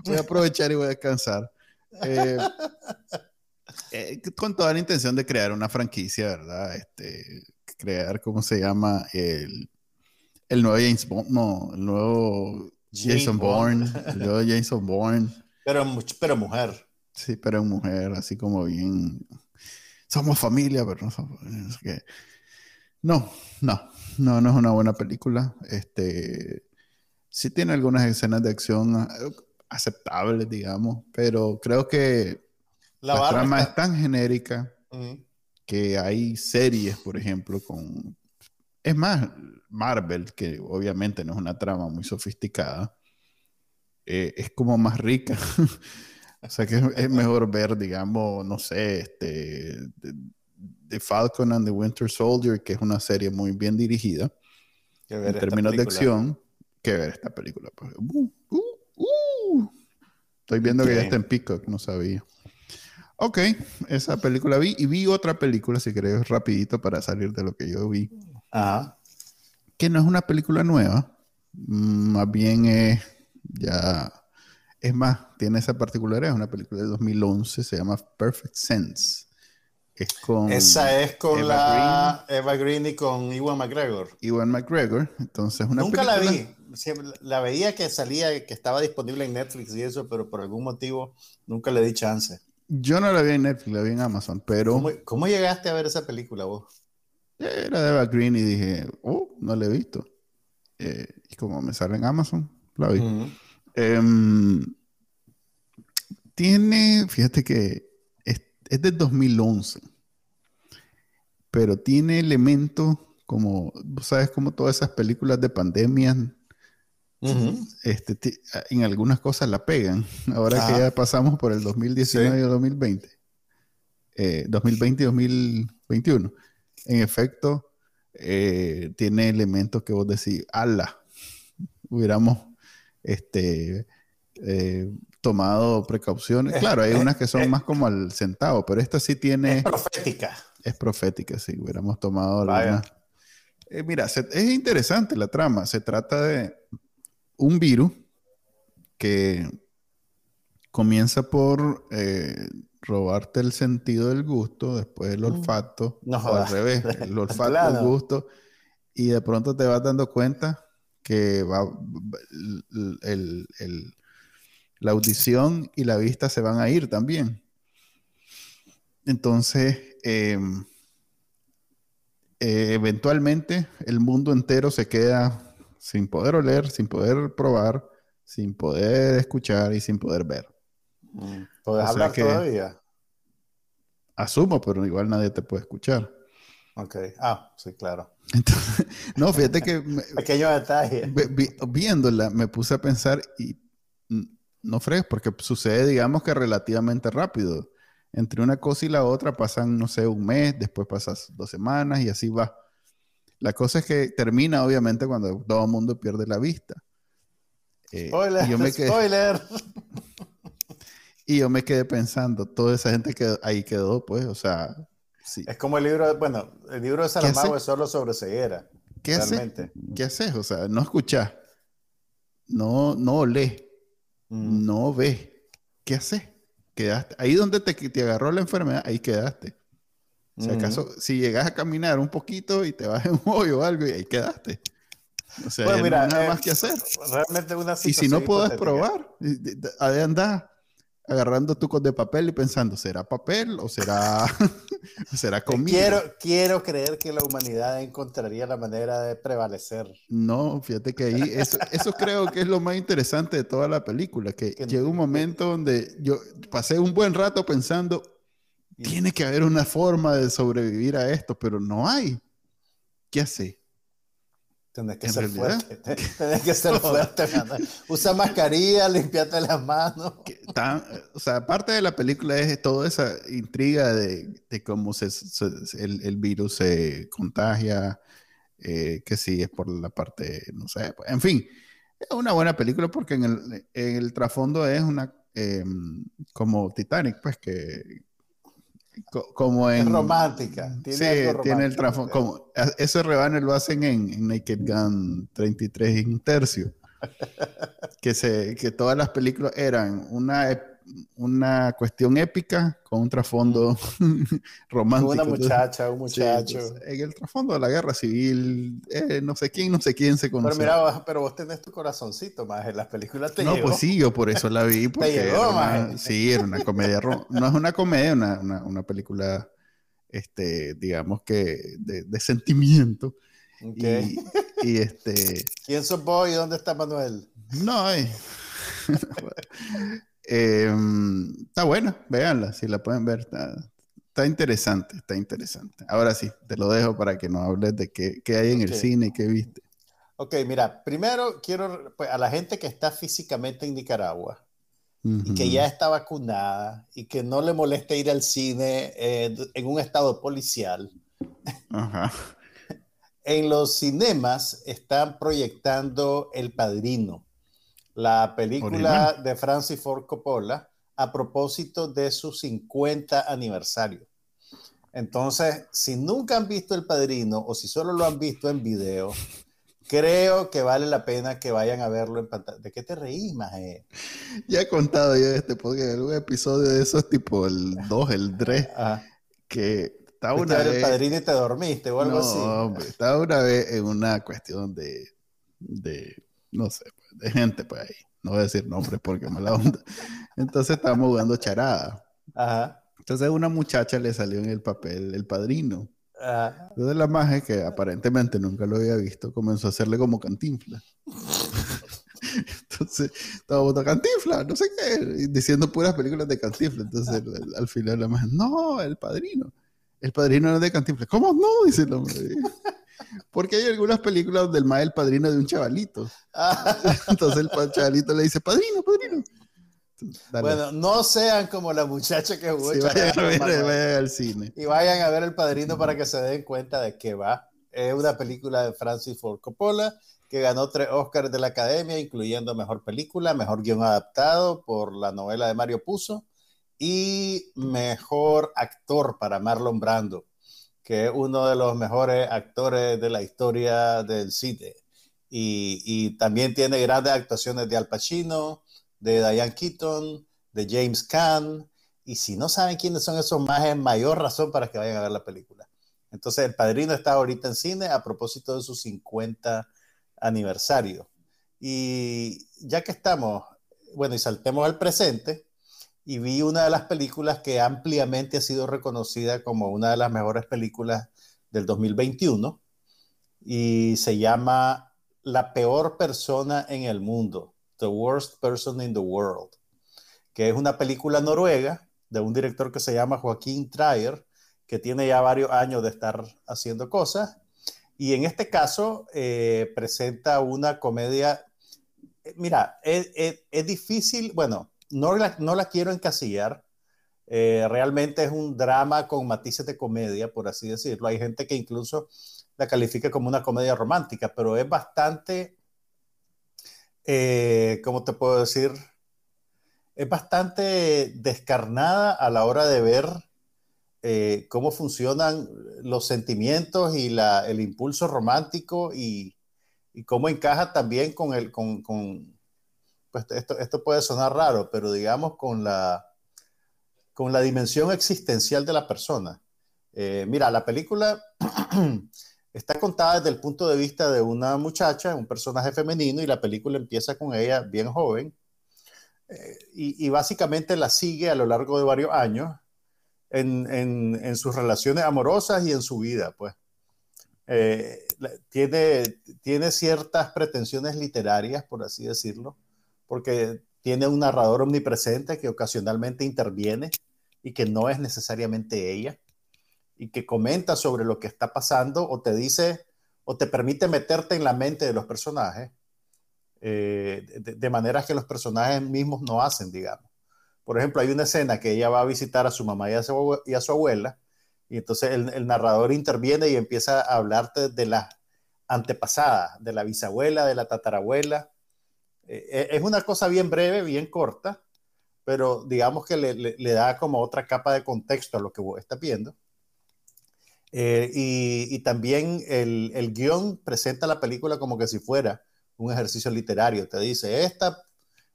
voy a aprovechar y voy a descansar. Eh, eh, con toda la intención de crear una franquicia, ¿verdad? Este, crear, ¿cómo se llama? El, el nuevo James Bond, no, el nuevo Jason Bourne, el nuevo Jason Bourne. Pero, pero mujer. Sí, pero mujer, así como bien somos familia, pero no somos... No, no, no, no es una buena película. Este, sí tiene algunas escenas de acción eh, aceptables, digamos, pero creo que la, trama es tan genérica que hay series, por ejemplo, con... Es más, Marvel, que obviamente no es una trama muy sofisticada, eh, es como más rica O sea que es, mejor ver, digamos, no sé, este, The Falcon and the Winter Soldier, que es una serie muy bien dirigida en términos de acción, que ver esta película. Pues. Uh, uh, uh. Estoy viendo que ya está en Peacock, no sabía. Ok, esa película vi y vi otra película, si querés, rapidito para salir de lo que yo vi. Ajá. Que no es una película nueva, más bien es ya es más, tiene esa particularidad, es una película de 2011, se llama Perfect Sense. Es con esa es con la Eva Green y con Iwan McGregor. Iwan McGregor, entonces una Nunca la vi, la veía que salía, que estaba disponible en Netflix y eso, pero por algún motivo nunca le di chance. Yo no la vi en Netflix, la vi en Amazon, pero ¿Cómo, cómo llegaste a ver esa película vos? era de Eva Green y dije, oh, no la he visto. Eh, y como me sale en Amazon, la vi. Em, tiene, fíjate que es, es del 2011, pero tiene elementos como, sabes, como todas esas películas de pandemia, Ujú. este, ti- en algunas cosas la pegan. Ahora que ya pasamos por el 2019 Sí. y el 2020, eh, 2020 y 2021, en efecto, eh, tiene elementos que vos decís, ala, hubiéramos este, eh, tomado precauciones. Claro, hay unas que son más como al centavo, pero esta sí tiene, Es profética. es profética, sí, hubiéramos tomado algunas. Eh, mira, se- es interesante la trama. Se trata de un virus que comienza por eh, robarte el sentido del gusto, después el Mm. olfato, No o al revés, el olfato, el gusto, y de pronto te vas dando cuenta que va, el- el- la audición y la vista se van a ir también. Entonces, em, eh, eventualmente el mundo entero se queda sin poder oler, sin poder probar, sin poder escuchar y sin poder ver. Mm. ¿Puedes O sea hablar que- todavía? Asumo, pero igual nadie te puede escuchar. Ok. Ah, sí, claro. Entonces, no, fíjate que me- Pequeño detalle. vi- vi- viéndola me puse a pensar y no fregues, porque sucede, digamos que relativamente rápido. Entre una cosa y la otra pasan, no sé, un mes, después pasas dos semanas y así va. La cosa es que termina, obviamente, cuando todo el mundo pierde la vista. Eh, Spoiler, y, yo me quedé, spoiler. y yo me quedé pensando, toda esa gente que ahí quedó, pues, o sea, sí. Es como el libro, bueno, el libro de Saramago es solo sobre ceguera. ¿Qué haces? ¿Qué haces? O sea, no escuchás, no, no olés, Mm. no ves. ¿Qué haces? Quedaste. Ahí donde te, te agarró la enfermedad, ahí quedaste. Si Ujú. acaso, si llegas a caminar un poquito y te vas en un hoyo o algo y ahí quedaste. O sea, Bueno, mira, no hay nada eh, más que hacer. Realmente una Y si no puedes probar, ahí andás agarrando tucos de papel y pensando, ¿será papel o será, será comida? Quiero, quiero creer que la humanidad encontraría la manera de prevalecer. No, fíjate que ahí, eso, eso creo que es lo más interesante de toda la película, que Que- llega un momento donde yo pasé un buen rato pensando, tiene que haber una forma de sobrevivir a esto, pero no hay. ¿Qué hace? Tenés que ser realidad. fuerte. Tenés que ser fuerte, mano. Usa mascarilla, limpiate las manos. Tan- o sea, aparte de la película es toda esa intriga de, de cómo se, se- el, el virus se contagia, eh, que si es por la parte, no sé, en fin, es una buena película porque en el, en el trasfondo es una, eh, como Titanic, pues que, co- como Es en... romántica. Tiene sí, tiene el trasfondo, como, ese rebane lo hacen en, en Naked Gun 33 y un tercio que, se, que todas las películas eran una, una cuestión épica con un trasfondo romántico. Una muchacha, un sí, muchacho. entonces, en el trasfondo de la guerra civil, eh, no sé quién, no sé quién se pero conoce. mira, vos- pero vos tenés tu corazoncito más en las películas te no, llegó. pues sí, yo por eso la vi, porque llegó, era una- sí, era una comedia, no es una comedia, una, una, una película, este, digamos que de, de sentimiento. Ok. Y, y, este, ¿Quién sos vos y dónde está Manuel? No, eh. Em, está buena, véanla, si la pueden ver, está, está interesante, está interesante. Ahora sí, te lo dejo para que nos hables de qué, qué hay en el Ok. cine y qué viste. Ok, mira, primero quiero, pues, a la gente que está físicamente en Nicaragua y que ya está vacunada y que no le molesta ir al cine eh, en un estado policial, Ajá. en los cinemas están proyectando El Padrino, la película Original. de Francis Ford Coppola a propósito de su 50 aniversario. Entonces, si nunca han visto El Padrino o si solo lo han visto en video, creo que vale la pena que vayan a verlo en pantalla. ¿De qué te reís, maje? Ya he contado yo este podcast, algún episodio de esos, tipo el 2, el 3, Ajá. que estaba una a ver El vez. Padrino y te dormiste o algo No, así. hombre, estaba una vez en una cuestión de, de no sé, de gente pues ahí. No voy a decir nombres porque mala onda. Entonces estábamos jugando charada. Ajá. Entonces a una muchacha le salió en el papel el padrino. Ajá. Entonces la magia, que aparentemente nunca lo había visto, comenzó a hacerle como cantinfla. Entonces, estaba votando cantinfla, no sé qué, diciendo puras películas de cantinfla. Entonces, al, al final la magia, no, el padrino. El padrino no es de cantinfla. ¿Cómo no? Dice el hombre. Porque hay algunas películas donde el ma es el padrino de un chavalito. Entonces el chavalito le dice, padrino, padrino. Dale. Bueno, no sean como la muchacha que jugó Sí, vayan, a ver, vayan al cine. Y vayan a ver El Padrino para que se den cuenta de qué va. Es una película de Francis Ford Coppola que ganó tres Oscars de la Academia, incluyendo Mejor Película, Mejor Guión Adaptado por la novela de Mario Puzo y Mejor Actor para Marlon Brando, que es uno de los mejores actores de la historia del cine. Y, y también tiene grandes actuaciones de Al Pacino, de Diane Keaton, de James Caan, y si no saben quiénes son esos más, es mayor razón para que vayan a ver la película. Entonces, El Padrino está ahorita en cine a propósito de su 50 aniversario. Y ya que estamos, bueno, y saltemos al presente, y vi una de las películas que ampliamente ha sido reconocida como una de las mejores películas del 2021, y se llama La peor persona en el mundo, The Worst Person in the World, que es una película noruega de un director que se llama Joaquín Trier, que tiene ya varios años de estar haciendo cosas. Y en este caso eh, presenta una comedia. eh, Mira, es, difícil, bueno, no la, no la quiero encasillar. Eh, realmente es un drama con matices de comedia, por así decirlo. Hay gente que incluso la califica como una comedia romántica, pero es bastante, eh, ¿cómo te puedo decir? es bastante descarnada a la hora de ver eh, cómo funcionan los sentimientos y la, el impulso romántico y, y, cómo encaja también con el, con, pues esto, esto, puede sonar raro, pero digamos con la, con la dimensión existencial de la persona. Eh, mira, la película está contada desde el punto de vista de una muchacha, un personaje femenino, y la película empieza con ella bien joven eh, y, y, básicamente la sigue a lo largo de varios años en, en, en sus relaciones amorosas y en su vida, pues. Eh, tiene, tiene ciertas pretensiones literarias, por así decirlo, porque tiene un narrador omnipresente que ocasionalmente interviene y que no es necesariamente ella, y que comenta sobre lo que está pasando o te dice o te permite meterte en la mente de los personajes eh, de, de, maneras que los personajes mismos no hacen, digamos. Por ejemplo, hay una escena que ella va a visitar a su mamá y a su, abuela, y entonces el, el, narrador interviene y empieza a hablarte de la antepasada, de la bisabuela, de la tatarabuela. Eh, es una cosa bien breve, bien corta, pero digamos que le, le, le, da como otra capa de contexto a lo que vos estás viendo. Eh, y, y, también el, el guion presenta la película como que si fuera un ejercicio literario. Te dice, esta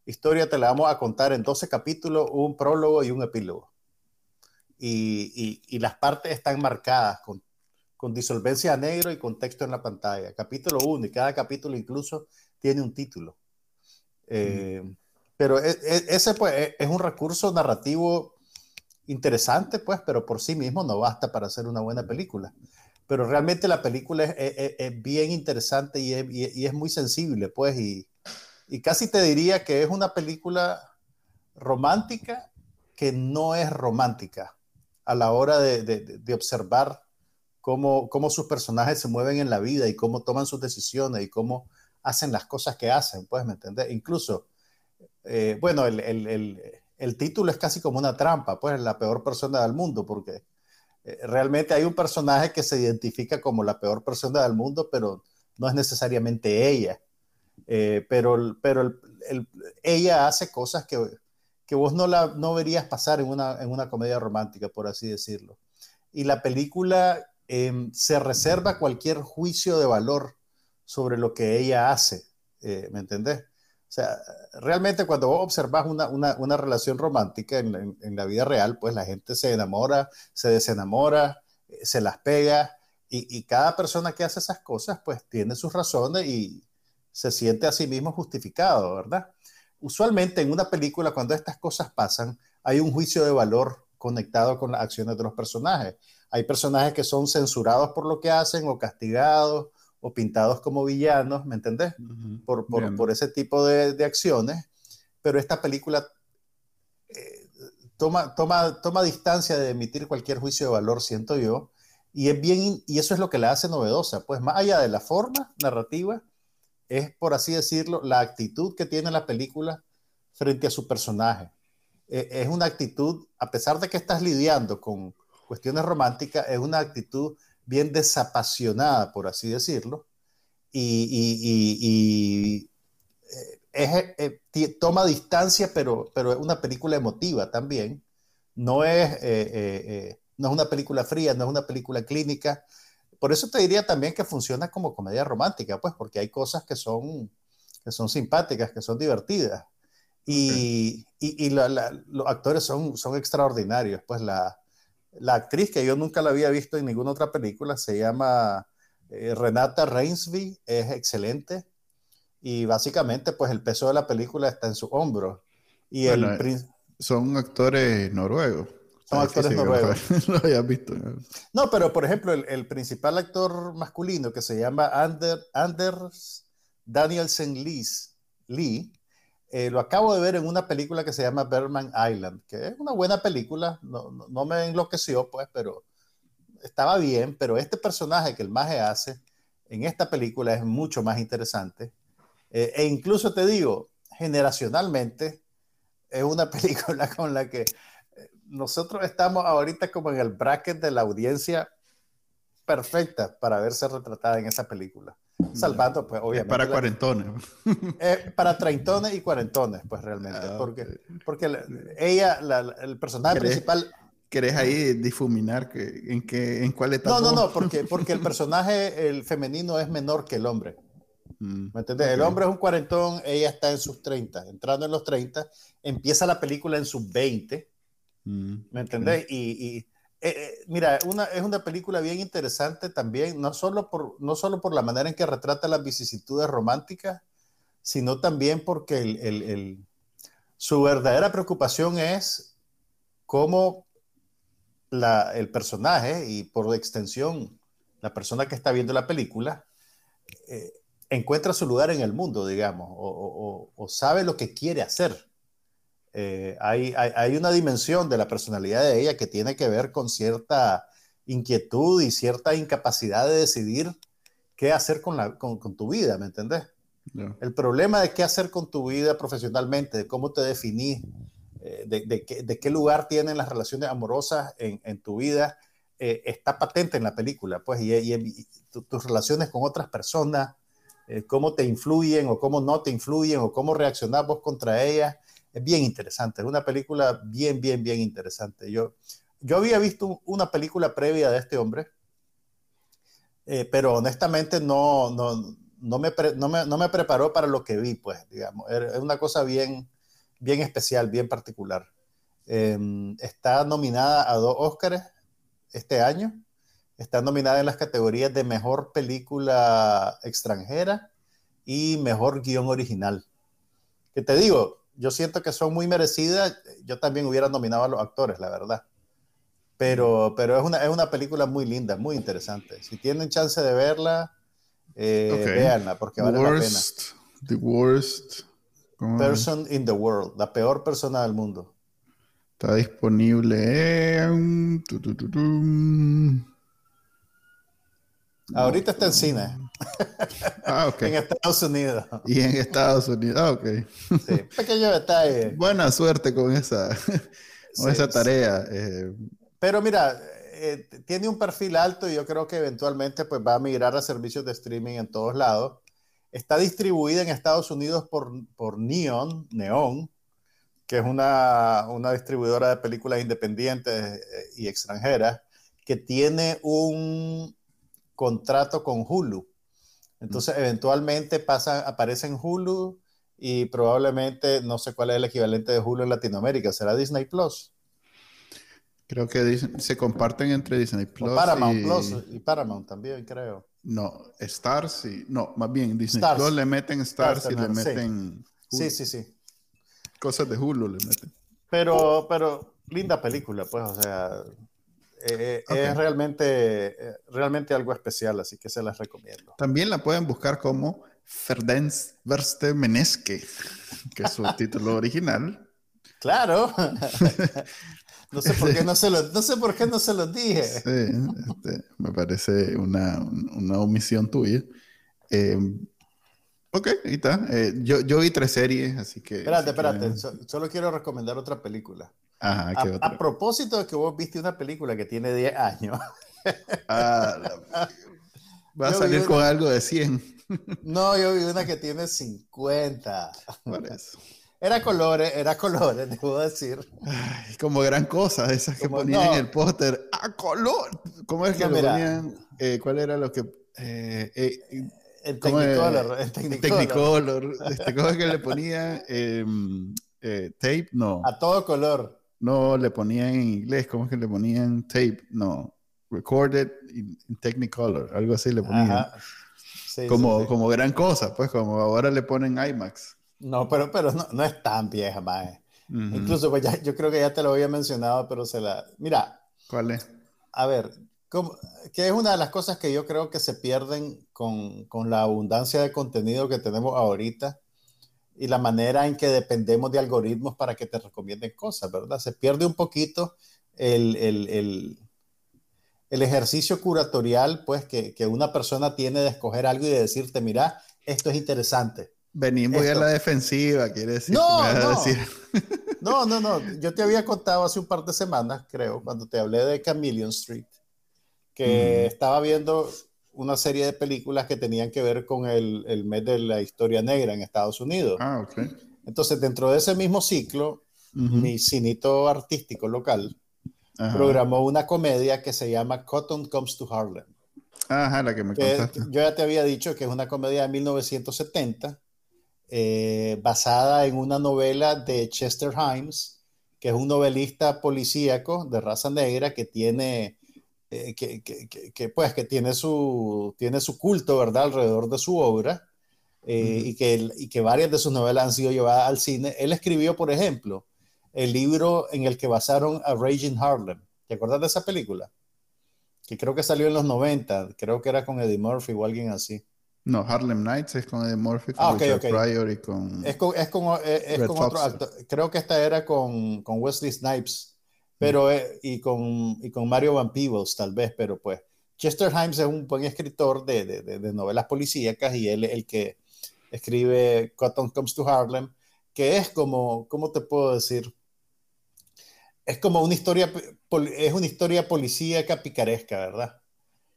historia te la vamos a contar en 12 capítulos, un prólogo y un epílogo. Y, y, y las partes están marcadas con, con, disolvencia a negro y contexto en la pantalla. Capítulo 1 y cada capítulo incluso tiene un título. Eh. Pero es, es, ese pues, es un recurso narrativo interesante, pues, pero por sí mismo no basta para hacer una buena película pero realmente la película es, bien interesante y es, y es, muy sensible, pues, y, y, casi te diría que es una película romántica que no es romántica a la hora de, de, de observar cómo, cómo, sus personajes se mueven en la vida y cómo toman sus decisiones y cómo hacen las cosas que hacen, pues, ¿me entiendes? Incluso, eh, bueno, el, el, el, título es casi como una trampa, pues, la peor persona del mundo, porque realmente hay un personaje que se identifica como la peor persona del mundo, pero no es necesariamente ella. Eh, pero pero el, el, ella hace cosas que, que vos no, la, no verías pasar en una, en una comedia romántica, por así decirlo. Y la película eh, se reserva cualquier juicio de valor sobre lo que ella hace, eh, ¿me entendés? O sea, realmente cuando vos observas una, una, una relación romántica en, en, en, la vida real, pues la gente se enamora, se desenamora, se las pega, y, y, cada persona que hace esas cosas, pues tiene sus razones y se siente a sí mismo justificado, ¿verdad? Usualmente en una película, cuando estas cosas pasan, hay un juicio de valor conectado con las acciones de los personajes. Hay personajes que son censurados por lo que hacen o castigados o pintados como villanos, ¿me entendés? por, por, ese tipo de, de, acciones. Pero esta película eh, toma, toma, toma distancia de emitir cualquier juicio de valor, siento yo. Y, es bien, y eso es lo que la hace novedosa. Pues más allá de la forma narrativa, es, por así decirlo, la actitud que tiene la película frente a su personaje. E, es una actitud, a pesar de que estás lidiando con cuestiones románticas, es una actitud bien desapasionada, por así decirlo, y, eh, eh, toma distancia, pero, pero es una película emotiva también. No es, eh, no es una película fría, no es una película clínica, por eso te diría también que funciona como comedia romántica, pues, porque hay cosas que son, que son simpáticas, que son divertidas. Y, y, los actores son, son extraordinarios. Pues la, la, actriz que yo nunca la había visto en ninguna otra película se llama eh, Renata Reinsby, es excelente. Y básicamente, pues el peso de la película está en su hombro. Y el, son actores noruegos. Son actores noruegos. No, pero por ejemplo, el, principal actor masculino que se llama Anders Danielsen Lee, eh, lo acabo de ver en una película que se llama Berman Island, que es una buena película, no, me enloqueció, pues, pero estaba bien, pero este personaje que el maje hace en esta película es mucho más interesante. Eh, e incluso te digo, generacionalmente, es una película con la que nosotros estamos ahorita como en el bracket de la audiencia perfecta para verse retratada en esa película. Salvando, pues, obviamente. para cuarentones. para treintones y cuarentones, pues, realmente. Ah, porque, porque ella, el personaje principal... ¿Querés ahí difuminar que, en, qué, en cuál etapa? No, no, no, porque, porque el personaje, el femenino, es menor que el hombre. Mm, ¿Me entiendes? El hombre es un cuarentón, ella está en sus 30, entrando en los 30, empieza la película en sus 20 Mm, ¿Me entendés? Y, eh, eh, mira, una, es una película bien interesante también, no solo, por, no solo por la manera en que retrata las vicisitudes románticas, sino también porque su verdadera preocupación es cómo el personaje y por extensión la persona que está viendo la película eh, encuentra su lugar en el mundo, digamos, o sabe lo que quiere hacer. Eh, hay, hay, una dimensión de la personalidad de ella que tiene que ver con cierta inquietud y cierta incapacidad de decidir qué hacer con, la, con, tu vida, ¿me entendés? El problema de qué hacer con tu vida profesionalmente, de cómo te definís, eh, de, de, qué, lugar tienen las relaciones amorosas en, en tu vida, eh, está patente en la película, pues, y, tus relaciones con otras personas, cómo te influyen o cómo no te influyen o cómo reaccionás vos contra ellas es bien interesante, es una película bien, bien, bien interesante. Yo, yo había visto una película previa de este hombre, eh, pero honestamente no, no, no, me no, me, no, me, preparó para lo que vi, pues, digamos. Es una cosa bien, bien especial, bien particular. Em, está nominada a dos Óscares este año. Está nominada en las categorías de Mejor Película Extranjera y Mejor Guión Original. Que te digo, yo siento que son muy merecidas. Yo también hubiera nominado a los actores, la verdad. Pero, pero es, una, es una película muy linda, muy interesante. Si tienen chance de verla, eh, véanla, porque vale la pena. The worst person in the world, la peor persona del mundo. Está disponible en... Ahorita está en cine. Ah, en Estados Unidos. Y en Estados Unidos, ah, ok. Sí, pequeño detalle. Buena suerte con esa, con esa tarea. Eh. Pero mira, eh, tiene un perfil alto y yo creo que eventualmente pues, va a migrar a servicios de streaming en todos lados. Está distribuida en Estados Unidos por, por Neon, Neon, que es una, una distribuidora de películas independientes eh, y extranjeras, que tiene un contrato con Hulu. Entonces, eventualmente pasa, aparece en Hulu y probablemente, no sé cuál es el equivalente de Hulu en Latinoamérica, ¿será Disney Plus? Creo que se comparten entre Disney Plus. Paramount Plus y Paramount también, creo. No, Stars y. No, más bien Disney Plus le meten Stars, y le meten. Sí. sí, sí, sí. Cosas de Hulu le meten. Pero, pero linda película, pues, o sea, eh, eh, es realmente, eh, realmente algo especial, así que se las recomiendo. También la pueden buscar como Ferdens Verste Meneske, que es su título original. Claro. no sé por qué no se lo, no sé por qué no se los dije. Sí, este, me parece una, una omisión tuya. ok, ahí está. yo, yo vi tres series, así que... Espérate, espérate. solo quiero recomendar otra película a, propósito de que vos viste una película que tiene 10 años. Ah, va a salir con algo de 100. No, yo vi una que tiene 50. Era colores, era colores, debo decir. como gran cosa, esas que ponían en el póster. ¡A color! ¿Cómo es que lo ponían? Eh, ¿Cuál era lo que...? Eh, eh, el Technicolor. El Technicolor. Este, ¿Cómo es que le ponían? Em, tape, no. A todo color. No, le ponían en inglés, ¿cómo es que le ponían tape? No, recorded in, Technicolor, algo así le ponían. como, como gran cosa, pues como ahora le ponen IMAX. No, pero, pero no, es tan vieja, más. Incluso, pues ya, yo creo que ya te lo había mencionado, pero se la... Mira. ¿Cuál es? A ver, que es una de las cosas que yo creo que se pierden con, con la abundancia de contenido que tenemos ahorita y la manera en que dependemos de algoritmos para que te recomienden cosas, ¿verdad? Se pierde un poquito el, el, el, el ejercicio curatorial, pues, que, que, una persona tiene de escoger algo y de decirte, mira, esto es interesante. Venimos ya a la defensiva, quiere decir. No, no. no, no, no. Yo te había contado hace un par de semanas, creo, cuando te hablé de Chameleon Street, que estaba viendo una serie de películas que tenían que ver con el, el, mes de la historia negra en Estados Unidos. Ah, ok. Entonces, dentro de ese mismo ciclo, mi cinito artístico local programó una comedia que se llama Cotton Comes to Harlem. Ajá, la que me contaste. Yo ya te había dicho que es una comedia de 1970, eh, basada en una novela de Chester Himes, que es un novelista policíaco de raza negra que tiene eh, que, que, que, pues, que tiene su, tiene su culto, ¿verdad?, alrededor de su obra, eh, y, que, y que varias de sus novelas han sido llevadas al cine. Él escribió, por ejemplo, el libro en el que basaron a Raging Harlem. ¿Te acuerdas de esa película? Que creo que salió en los 90, creo que era con Eddie Murphy o alguien así. No, Harlem Nights es con Eddie Murphy, con ah, Pryor y con... Es con, es con, es con otro actor. Creo que esta era con, con Wesley Snipes pero, eh, y, con, y con Mario Van Peebles tal vez, pero pues Chester Himes es un buen escritor de, de, de novelas policíacas y él es el que escribe Cotton Comes to Harlem, que es como, ¿cómo te puedo decir? Es como una historia, es una historia policíaca picaresca, ¿verdad?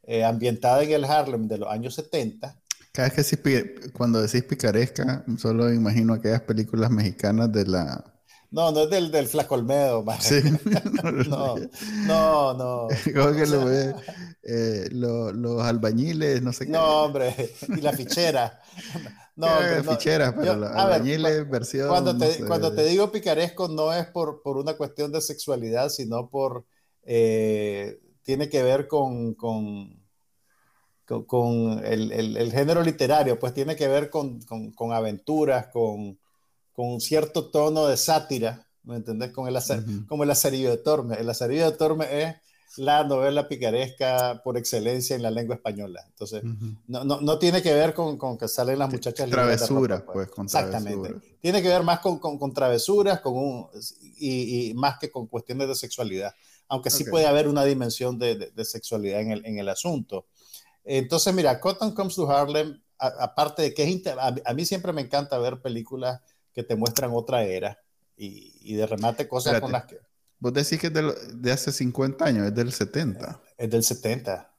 Eh, ambientada en el Harlem de los años 70. Cada vez que cuando decís picaresca, solo imagino aquellas películas mexicanas de la no, no es del, del Flacolmedo, Sí. no, no, no. ¿Cómo que lo ve? Eh, los albañiles, no sé qué. No, hombre, y la fichera. No, hombre, no. ficheras, pero los albañiles versión. Cuando te, cuando te digo picaresco, no es por, por una cuestión de sexualidad, sino por. Eh, tiene que ver con, con con, el, el, el, género literario, pues tiene que ver con, con, con aventuras, con, con un cierto tono de sátira, ¿me entendés? Con el Como el Azarillo de Tormes. El Azarillo de Tormes es la novela picaresca por excelencia en la lengua españa. Entonces, no, no, no, tiene que ver con, con que salen las muchachas. Travesuras, pues. pues, con Exactamente. Tiene que ver más con, con, travesuras con un, y, y, más que con cuestiones de sexualidad. Aunque sí puede haber una dimensión de, de, sexualidad en el, en el, asunto. Entonces, mira, Cotton Comes to Harlem, aparte de que es a, a, mí siempre me encanta ver películas que te muestran otra era y, y de remate cosas con las que... Vos decís que es de, hace 50 años, es del 70. Es del 70.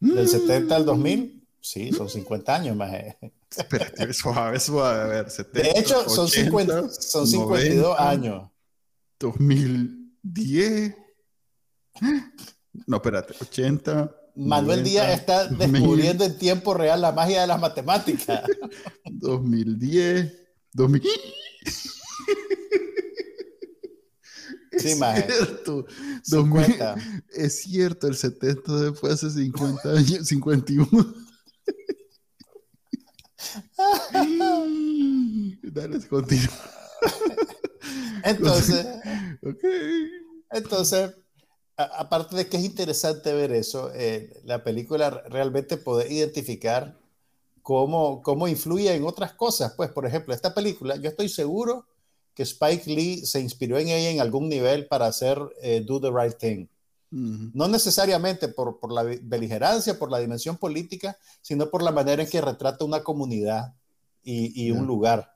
Del 70 al 2000, sí, son 50 años más. Espérate, suave, suave, a ver, 70, De hecho, son, 50, son 52 años. 2010. No, espérate, 80. Manuel Díaz está descubriendo en tiempo real la magia de las matemáticas. 2010. 2000. Sí, más. Cierto. 50. es cierto, el 70 después hace 50 años, 51. Dale, continúa. Entonces. Ok. Entonces, a- aparte de que es interesante ver eso, eh, la película realmente puede identificar cómo, cómo influye en otras cosas. Pues, por ejemplo, esta película, yo estoy seguro que Spike Lee se inspiró en ella en algún nivel para hacer eh, Do the Right Thing. No necesariamente por, por la beligerancia, por la dimensión política, sino por la manera en que retrata una comunidad y, y un lugar.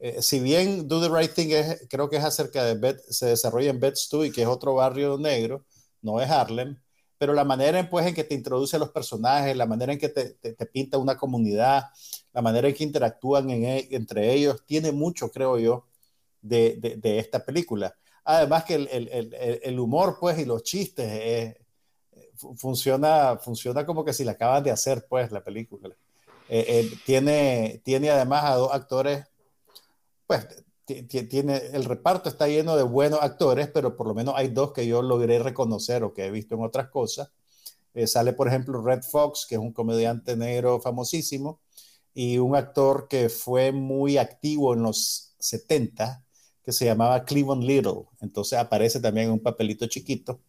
Eh, si bien Do the Right Thing es, creo que es acerca de Bed, se desarrolla en Bed-Stuy, que es otro barrio negro, no es Harlem, pero la manera en, pues, en que te introduce a los personajes, la manera en que te, te- te pinta una comunidad, la manera en que interactúan en e- entre ellos, tiene mucho, creo yo, de, de- de esta película. Además que el, el- el- el- humor, pues, y los chistes, eh, fu- funciona, funciona como que si la acaban de hacer, pues, la película. Eh, eh, tiene, tiene además a dos actores, pues, tiene, el reparto está lleno de buenos actores, pero por lo menos hay dos que yo logré reconocer o que he visto en otras cosas. Eh, sale, por ejemplo, Red Fox, que es un comediante negro famosísimo, y un actor que fue muy activo en los 70, que se llamaba Cleveland Little. Entonces aparece también en un papelito chiquito.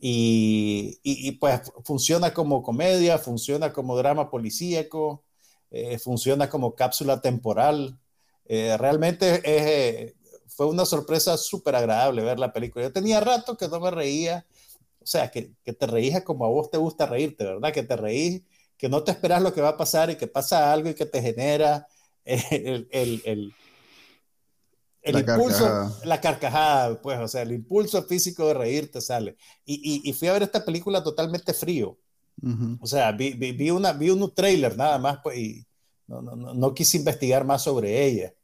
Y, y- pues funciona como comedia, funciona como drama policíaco, eh, funciona como cápsula temporal. Eh, realmente es, eh, fue una sorpresa súper agradable ver la película. Yo tenía rato que no me reía, o sea, que, que te reías como a vos te gusta reírte, ¿verdad? Que te reís, que no te esperas lo que va a pasar y que pasa algo y que te genera eh, el, el, el, el La impulso, carcajada. la carcajada, pues, o sea, el impulso físico de reírte sale. Y, y, y fui a ver esta película totalmente frío. Ujú. O sea, vi, vi, vi una, vi un trailer nada más pues, y no, no, no, no quise investigar más sobre ella.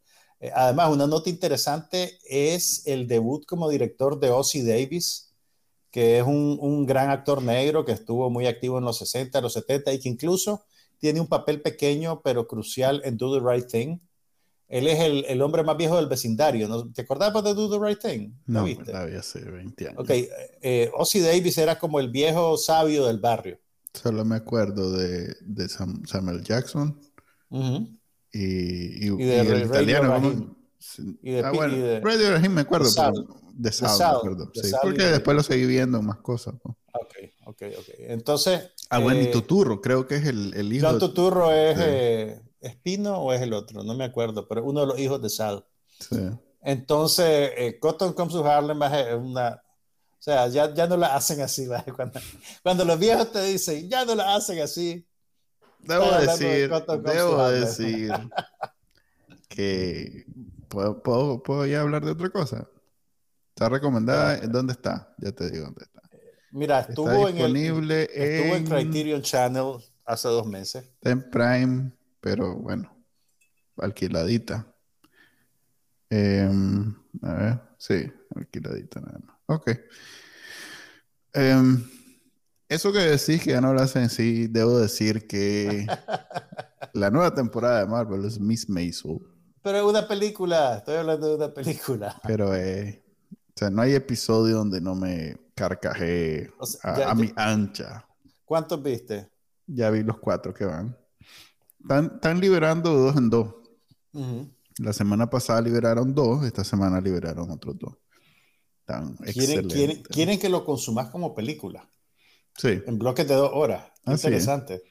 Eh, además, una nota interesante es el debut como director de Ozzy Davis, que es un, un gran actor negro que estuvo muy activo en los 60, los 70 y que incluso tiene un papel pequeño pero crucial en Do the Right Thing. Él es el, el hombre más viejo del vecindario. ¿no? ¿Te acordabas de Do the Right Thing? ¿Lo No, viste? la vi hace 20 años. Ok, eh, Ozzy Davis era como el viejo sabio del barrio. Solo me acuerdo de, de Sam- Samuel Jackson Ujú. y, y, Y de y el italiano. Y de ah, bueno, y de- Radio Rahim me acuerdo, de Sal. pero de Sal, me acuerdo. de sí, Sal porque y- después lo seguí viendo en más cosas. ¿no? Ok, ok, ok. Entonces. Ah, bueno, y eh, Tuturro, creo que es el, el hijo. John Tuturro es eh, Espino o es el otro, no me acuerdo, pero uno de los hijos de Sal. Sí. Entonces, eh, Cotton Comes to Harlem es una. O sea, ya, ya no la hacen así, ¿vale? Cuando, cuando los viejos te dicen, ya no la hacen así. Debo de decir, debo decir que ¿puedo, puedo, puedo ya hablar de otra cosa. Está recomendada, ¿dónde está? Ya te digo dónde está. Mira, Está estuvo, en, el, estuvo en en, Criterion Channel hace dos meses. está en Prime, pero bueno, alquiladita. Em, a ver, sí, alquiladita nada más. Ok. Em, eso que decís que ya no lo hacen en sí, debo decir que la nueva temporada de Marvel es Miss Maisel, Pero es una película, estoy hablando de una película. pero eh, o sea, no hay episodio donde no me O sea, a, ya- a ya- mi ancha. ¿Cuántos viste? Ya vi los cuatro que van. Están, están liberando dos en dos. La semana pasada liberaron dos, esta semana liberaron otros dos. Están ¿Quieren, quieren, quieren que lo consumas como película, Sí. en bloques de dos horas. Así es. Interesante.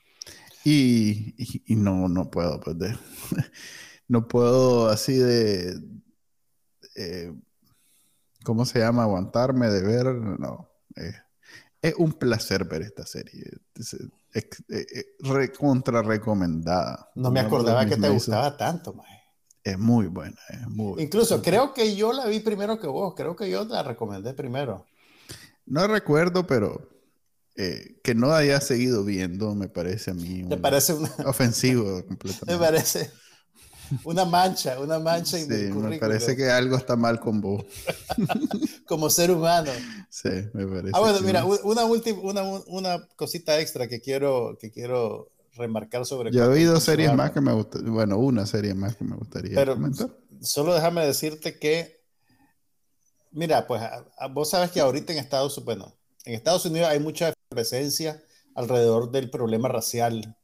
Y, y- y no, no puedo, pues, de- no puedo así de, eh, ¿cómo se llama? Aguantarme de ver, no. eh, es un placer ver esta serie. Es, es- es- es recontra recomendada. No me acordaba que te gustaba tanto, mae. Es muy buena, es muy Incluso creo que yo la vi primero que vos. Creo que yo la recomendé primero. No recuerdo, pero eh, que no haya seguido viendo me parece a mí Me un- parece una, ofensivo me completamente. parece una mancha, una mancha en mi me parece que algo está mal con vos. como ser humano. Sí, me parece. Ah, bueno, mira, una última, una, una cosita extra que quiero, que quiero remarcar sobre. Yo he oído series más que me gustaría, bueno, una serie más que me gustaría Pero comentar. solo déjame decirte que, mira, pues a- a- vos sabes que ahorita en Estados Unidos, bueno, en Estados Unidos hay mucha presencia alrededor del problema racial.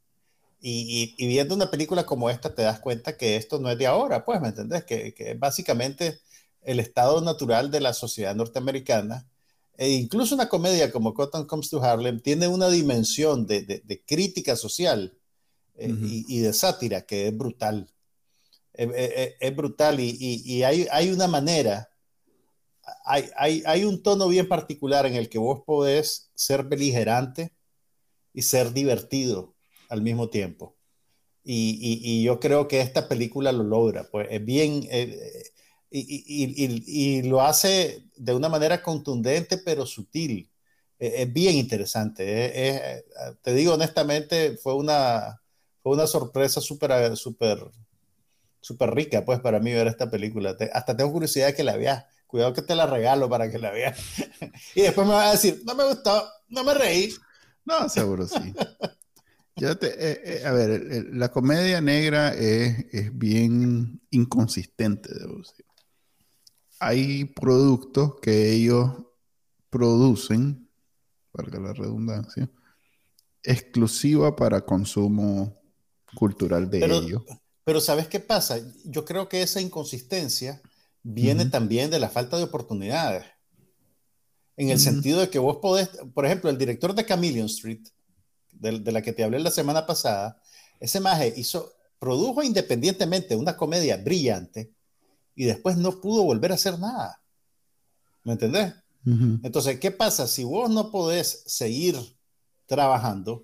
Y, y- y viendo una película como esta te das cuenta que esto no es de ahora, pues, ¿me entendés? Que, que básicamente el estado natural de la sociedad norteamericana. E incluso una comedia como Cotton Comes to Harlem tiene una dimensión de, crítica social eh, y, de sátira que es brutal. es brutal y, hay, hay, una manera, hay, hay, hay, un tono bien particular en el que vos podés ser beligerante y ser divertido al mismo tiempo. Y, yo creo que esta película lo logra, pues es bien, eh, y, lo hace de una manera contundente pero sutil. E, es, bien interesante. te digo honestamente, fue una, fue una sorpresa súper súper súper rica pues para mí ver esta película. hasta tengo curiosidad de que la veas. Cuidado que te la regalo para que la veas. y después me vas a decir, no me gustó, no me reí. No, seguro sí. Eh, eh, a ver, la comedia negra es, es bien inconsistente, debo decir. Hay productos que ellos producen, valga la redundancia, exclusiva para consumo cultural de ellos. Pero ¿sabes qué pasa? Yo creo que esa inconsistencia viene también de la falta de oportunidades. En el sentido de que vos podés, por ejemplo, el director de Chameleon Street, de, la que te hablé la semana pasada, ese maje hizo, produjo independientemente una comedia brillante y después no pudo volver a hacer nada. ¿Me entendés? Entonces, ¿qué pasa? Si vos no podés seguir trabajando,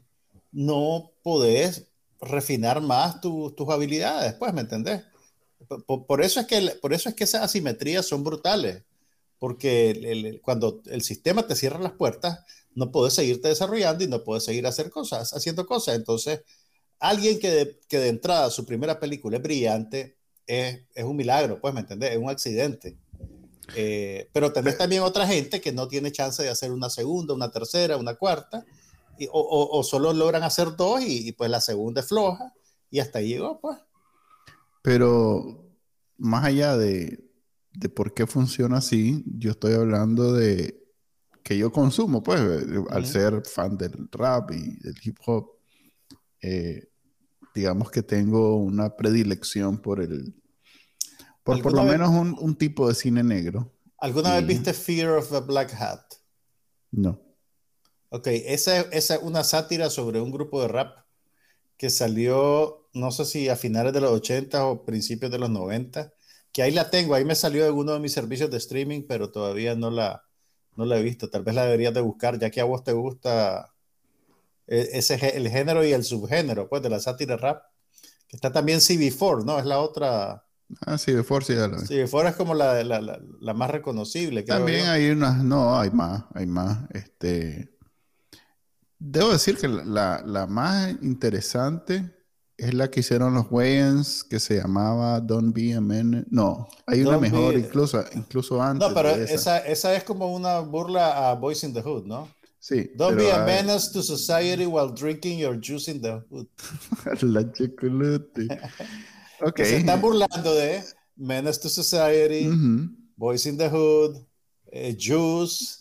no podés refinar más tus habilidades, pues, ¿me entendés? Por, eso es que, por eso es que esas asimetrías son brutales, porque cuando el sistema te cierra las puertas, no puedes seguirte desarrollando y no puedes seguir hacer cosas, haciendo cosas. Entonces, alguien que de, que de entrada su primera película es brillante, es, es un milagro, pues, ¿me entendés? Es un accidente. Eh, pero tenés también otra gente que no tiene chance de hacer una segunda, una tercera, una cuarta, y, o, o, solo logran hacer dos y, pues la segunda es floja y hasta ahí llegó, pues. Pero más allá de, de por qué funciona así, yo estoy hablando de que yo consumo, pues, eh, al ser fan del rap y del hip hop, eh, digamos que tengo una predilección por el, por por lo menos un, un, tipo de cine negro. ¿Alguna vez viste Fear of the Black Hat? No. Ok, esa, esa es una sátira sobre un grupo de rap que salió, no sé si a finales de los 80 o principios de los 90, que ahí la tengo, ahí me salió de uno de mis servicios de streaming, pero todavía no la, no la he visto. Tal vez la deberías de buscar, ya que a vos te gusta e, ese, el género y el subgénero, pues, de la sátira rap. Que está también CB4, ¿no? Es la otra. Ah, CB4 sí, ya la CB4 es como la, la, la, más reconocible. También hay unas, no, hay más, hay más. Este, debo decir que la, la más interesante es la que hicieron los Wayans que se llamaba Don't Be a Man. No, hay una mejor, incluso, incluso antes. No, pero esa. Esa, es como una burla a Boys in the Hood, ¿no? Sí. Don't be a menace to society while drinking your juice in the hood. la chocolate. ok. Se están burlando de Menace to Society, Boys in the Hood, eh, Juice,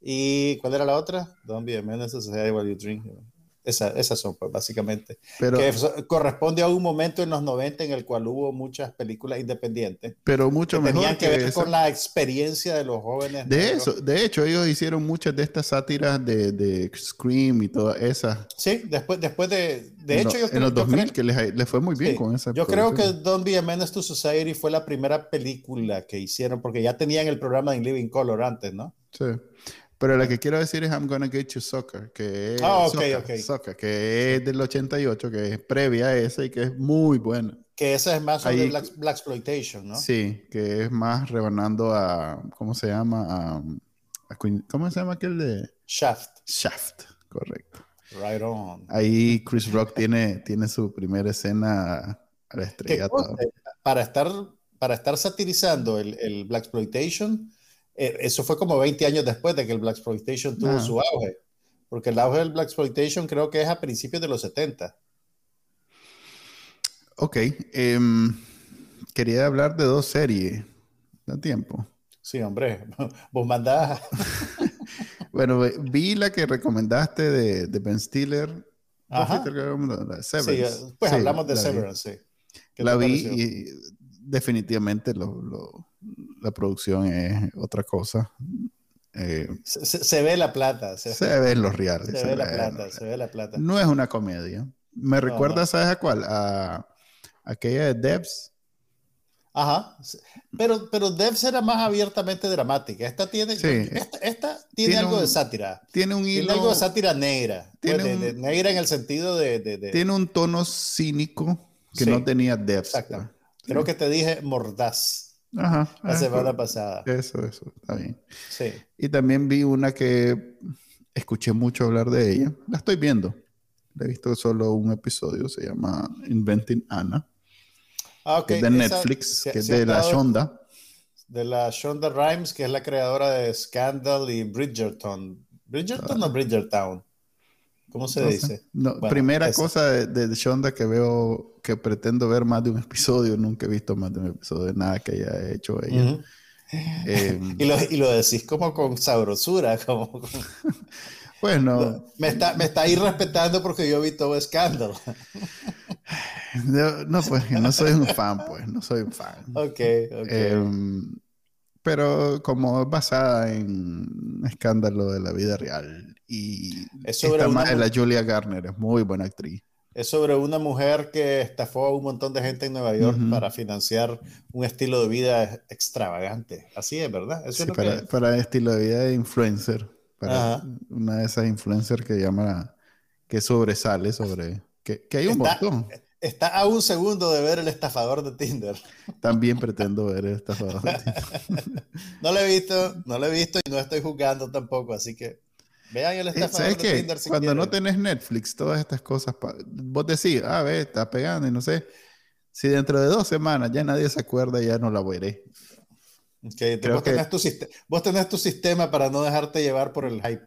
y ¿cuál era la otra? Don't be a menace to society while you drink. Esa, esas son, pues, básicamente. Pero, que corresponde a un momento en los 90 en el cual hubo muchas películas independientes. Pero mucho que mejor. Tenían que, ver con la experiencia de los jóvenes. De eso, de hecho, ellos hicieron muchas de estas sátiras de, de Scream y todas esas. Sí, después, después de. De hecho, yo creo, En los 2000, que les, les, fue muy bien con esa. Yo creo que Don't Be a Menace to Society fue la primera película que hicieron, porque ya tenían el programa de Living Color antes, ¿no? Sí. Pero la que quiero decir es I'm Gonna Get You Soccer, que es, ah, soccer, que es del 88, que es previa a esa y que es muy buena. Que esa es más sobre Black, Exploitation, ¿no? Sí, que es más rebanando a, ¿cómo se llama? A, ¿Cómo se llama aquel de? Shaft. Shaft, correcto. Right on. Ahí Chris Rock tiene, tiene su primera escena a la estrella. Para estar, para estar satirizando el, el Black Exploitation eh, eso fue como 20 años después de que el Black Exploitation tuvo ah. su auge. Porque el auge del Black Exploitation creo que es a principios de los 70. Ok. Em, quería hablar de dos series. ¿Da tiempo? Sí, hombre. Vos mandás. bueno, vi la que recomendaste de, de Ben Stiller. Ajá. Sí, pues hablamos de Severance, sí. La vi y definitivamente lo, lo la producción es otra cosa. Eh, Se, ve la plata. Se, se ven los reales. se se ve la plata. Se ve la plata. No es una comedia. Me recuerda, no. ¿sabes a cuál? A aquella de Debs. Ajá. Pero, pero Devs era más abiertamente dramática. Esta tiene, Sí. esta, esta tiene, Tiene algo un de sátira. Tiene un Tiene hilo, algo de sátira negra. Pues, Tiene de- un- de negra en el sentido de. tiene un tono cínico que Sí. no tenía Debs. Exacto. Creo que te dije mordaz pues. Ajá. la ah, semana pasada. Eso, eso, está bien. Sí. Y también vi una que escuché mucho hablar de ella. La estoy viendo. La he visto solo un episodio. Se llama Inventing Anna. Ah, ok. que es de Netflix, que es de la Shonda. De la Shonda Rhimes, que es la creadora de Scandal y Bridgerton. ¿Bridgerton o Bridgertown? ¿Cómo se dice? No, Bueno, primera esa. cosa de, de Shonda que veo, que pretendo ver más de un episodio. Nunca he visto más de un episodio de nada que haya hecho ella. Eh, y, lo, y lo decís como con sabrosura, como con- bueno, me está, me está ahí respetando porque yo vi todo Scandal. no, no, pues no soy un fan, pues, no soy un fan. Ok, ok. Em, pero como es basada en escándalo de la vida real y Es sobre esta una la Julia Garner, es muy buena actriz. Es sobre una mujer que estafó a un montón de gente en Nueva York para financiar un estilo de vida extravagante. Así es, ¿verdad? Eso Sí, es lo para, que... para estilo de vida de influencer, para Ajá. una de esas influencers que llama, que sobresale sobre, que, que hay un Está- montón. Está a un segundo de ver el estafador de Tinder. También pretendo ver esta No lo he visto, no lo he visto y no estoy jugando tampoco, así que vean el estafador ¿Sabes de qué? Tinder si Cuando no tenés Netflix, todas estas cosas, vos decís, ah, ve, está pegando y no sé. Si dentro de dos semanas ya nadie se acuerda, ya no la veré. Ok, entonces creo vos, que- tenés tu vos tenés tu sistema para no dejarte llevar por el hype.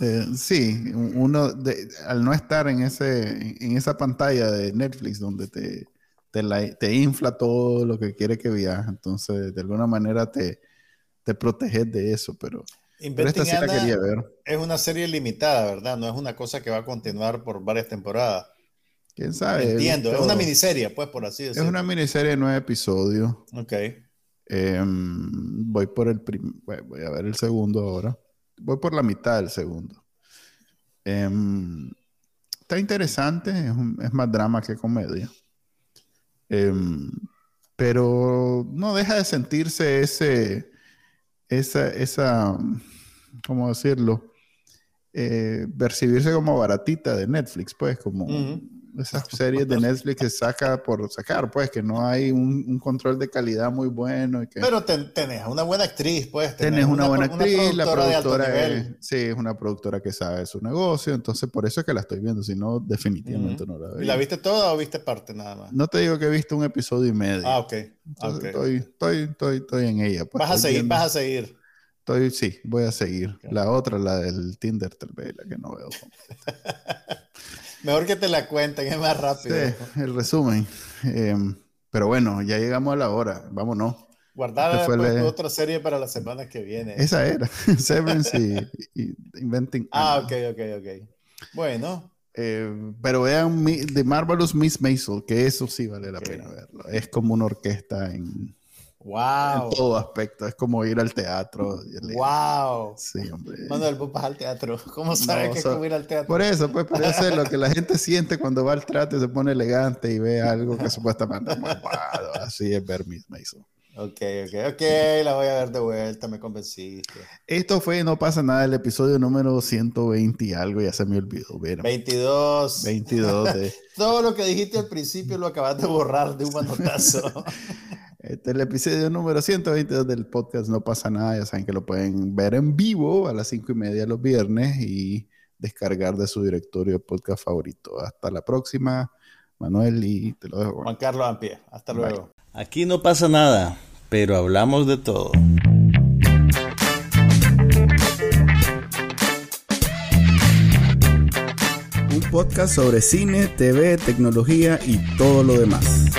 Eh, sí, uno de- al no estar en ese en esa pantalla de Netflix donde te, te, la- te infla todo lo que quiere que veas, entonces de alguna manera te, te proteges de eso, pero, pero esta sí la quería ver. es una serie limitada, ¿verdad? No es una cosa que va a continuar por varias temporadas. ¿Quién sabe? Entiendo, es una miniserie, pues, por así Es decirlo. una miniserie de nueve episodios. Ok. Em, voy por el voy a ver el segundo ahora. Voy por la mitad del segundo. Em, está interesante, es, más drama que comedia. Em, pero no deja de sentirse ese, esa, esa, ¿cómo decirlo? Eh, percibirse como baratita de Netflix, pues, como. Esas series de Netflix que saca por sacar, pues, que no hay un, un control de calidad muy bueno y que Pero ten- tenés una buena actriz, pues. tenés una, buena actriz, la productora es, sí, es una productora que sabe su negocio, entonces por eso es que la estoy viendo, si no, definitivamente no la ¿Y veo. la viste toda o viste parte nada más? No te digo que he visto un episodio y medio. Ah, ok. Entonces, ok. estoy, estoy, estoy, estoy en ella. pues, Vas a seguir, vas a seguir. Estoy, sí, voy a seguir. La otra, la del Tinder, tal vez, la que no veo. Mejor que te la cuenten, es más rápido. Sí, el resumen. Em, pero bueno, ya llegamos a la hora. Vámonos. Guardar Este después el- otra serie para la semana que viene. Esa era. Severance y, y Inventing. Ah, ok, ok, ok. Bueno, Eh, pero vean The Marvelous Miss Maisel, que eso sí vale la Ok. pena verlo. Es como una orquesta en, wow. en todo aspecto. Es como ir al teatro. Wow. Sí, hombre. Manuel, vos vas al teatro. ¿Cómo sabes No, que es so- como ir al teatro? Por eso, pues, por eso es lo que la gente siente cuando va al teatro y se pone elegante y ve algo que supuestamente es. Así es ver Miss Maisel. Ok, ok, ok. La voy a ver de vuelta, me convenciste. Esto fue No pasa nada, el episodio número 120 y algo, ya se me olvidó. Bueno, 22. 22 de... Todo lo que dijiste al principio lo acabas de borrar de un manotazo. Este es el episodio número 122 del podcast No pasa nada. Ya saben que lo pueden ver en vivo a las 5 y media los viernes y descargar de su directorio de podcast favorito. Hasta la próxima, Manuel, y te lo dejo. Juan Carlos Ampie, hasta Bye. luego. Aquí no pasa nada, pero hablamos de todo. Un podcast sobre cine, TV, tecnología y todo lo demás.